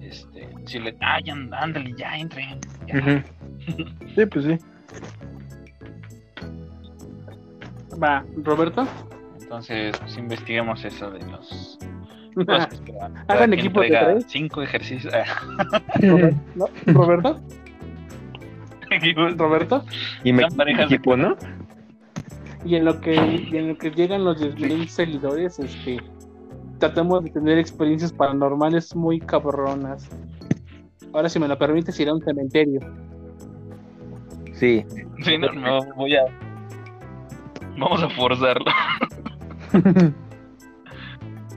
S1: este, decirle, ay, and- ándale, ya entren. ya". *laughs*
S3: Sí, pues sí.
S2: Va, Roberto.
S1: Entonces, pues investiguemos eso de los *laughs* que
S2: Hagan equipo de tres.
S1: Cinco ejercicios. *laughs*
S2: ¿No? Roberto.
S1: equipos.
S2: Roberto.
S3: Y me equipo, ¿no?
S2: Y en lo que, y en lo que llegan los 10.000 seguidores, este, tratamos de tener experiencias paranormales muy cabronas. Ahora, si me lo permites, iré a un cementerio.
S3: Sí.
S1: Sí, no, no, voy a. Vamos a forzarlo. *laughs*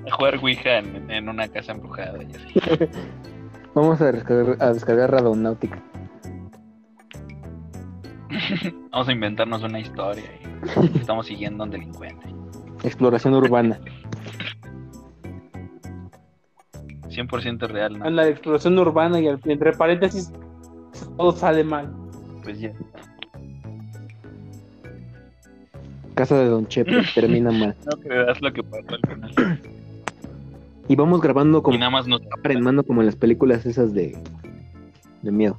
S1: a jugar Ouija en, en una casa embrujada y así. *laughs*
S3: Vamos a descargar, a descargar Radonautica. *laughs*
S1: Vamos a inventarnos una historia y estamos siguiendo a un delincuente.
S3: Exploración urbana.
S1: 100% real, ¿no?
S2: En la exploración urbana y al- entre paréntesis todo sale mal.
S1: Pues ya.
S3: Casa de Don Chepe *laughs* termina mal.
S1: No creerás lo que pasó al final.
S3: Y vamos grabando
S1: Y
S3: como
S1: nada más nos
S3: mano como en las películas esas de, de miedo.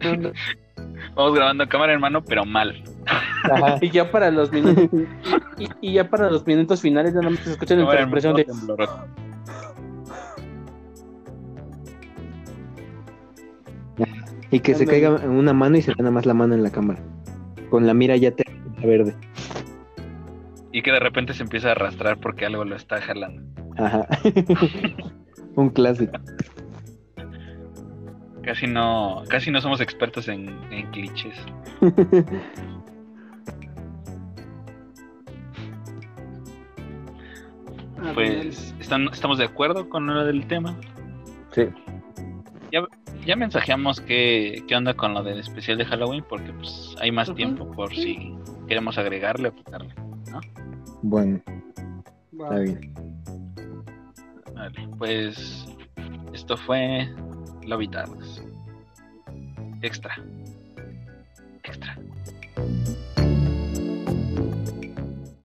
S3: *laughs*
S1: vamos grabando a cámara en mano, pero mal. *laughs*
S2: Y ya para los minutos y, y ya para los minutos finales ya nada más se escucha la
S1: mano
S2: de.
S3: Y que se caiga en una mano y se ve nada más la mano en la cámara. Con la mira ya te verde.
S1: Y que de repente se empieza a arrastrar porque algo lo está jalando.
S3: Ajá. *laughs* Un clásico.
S1: Casi no, casi no somos expertos en, en clichés. *laughs* Pues están, estamos de acuerdo con lo del tema.
S3: Sí.
S1: Ya mensajeamos qué, qué onda con lo del especial de Halloween porque pues hay más tiempo por si queremos agregarle o quitarle.
S3: Bueno,
S2: Va.
S3: está bien.
S1: Vale, pues esto fue la Lovitados. Extra. Extra.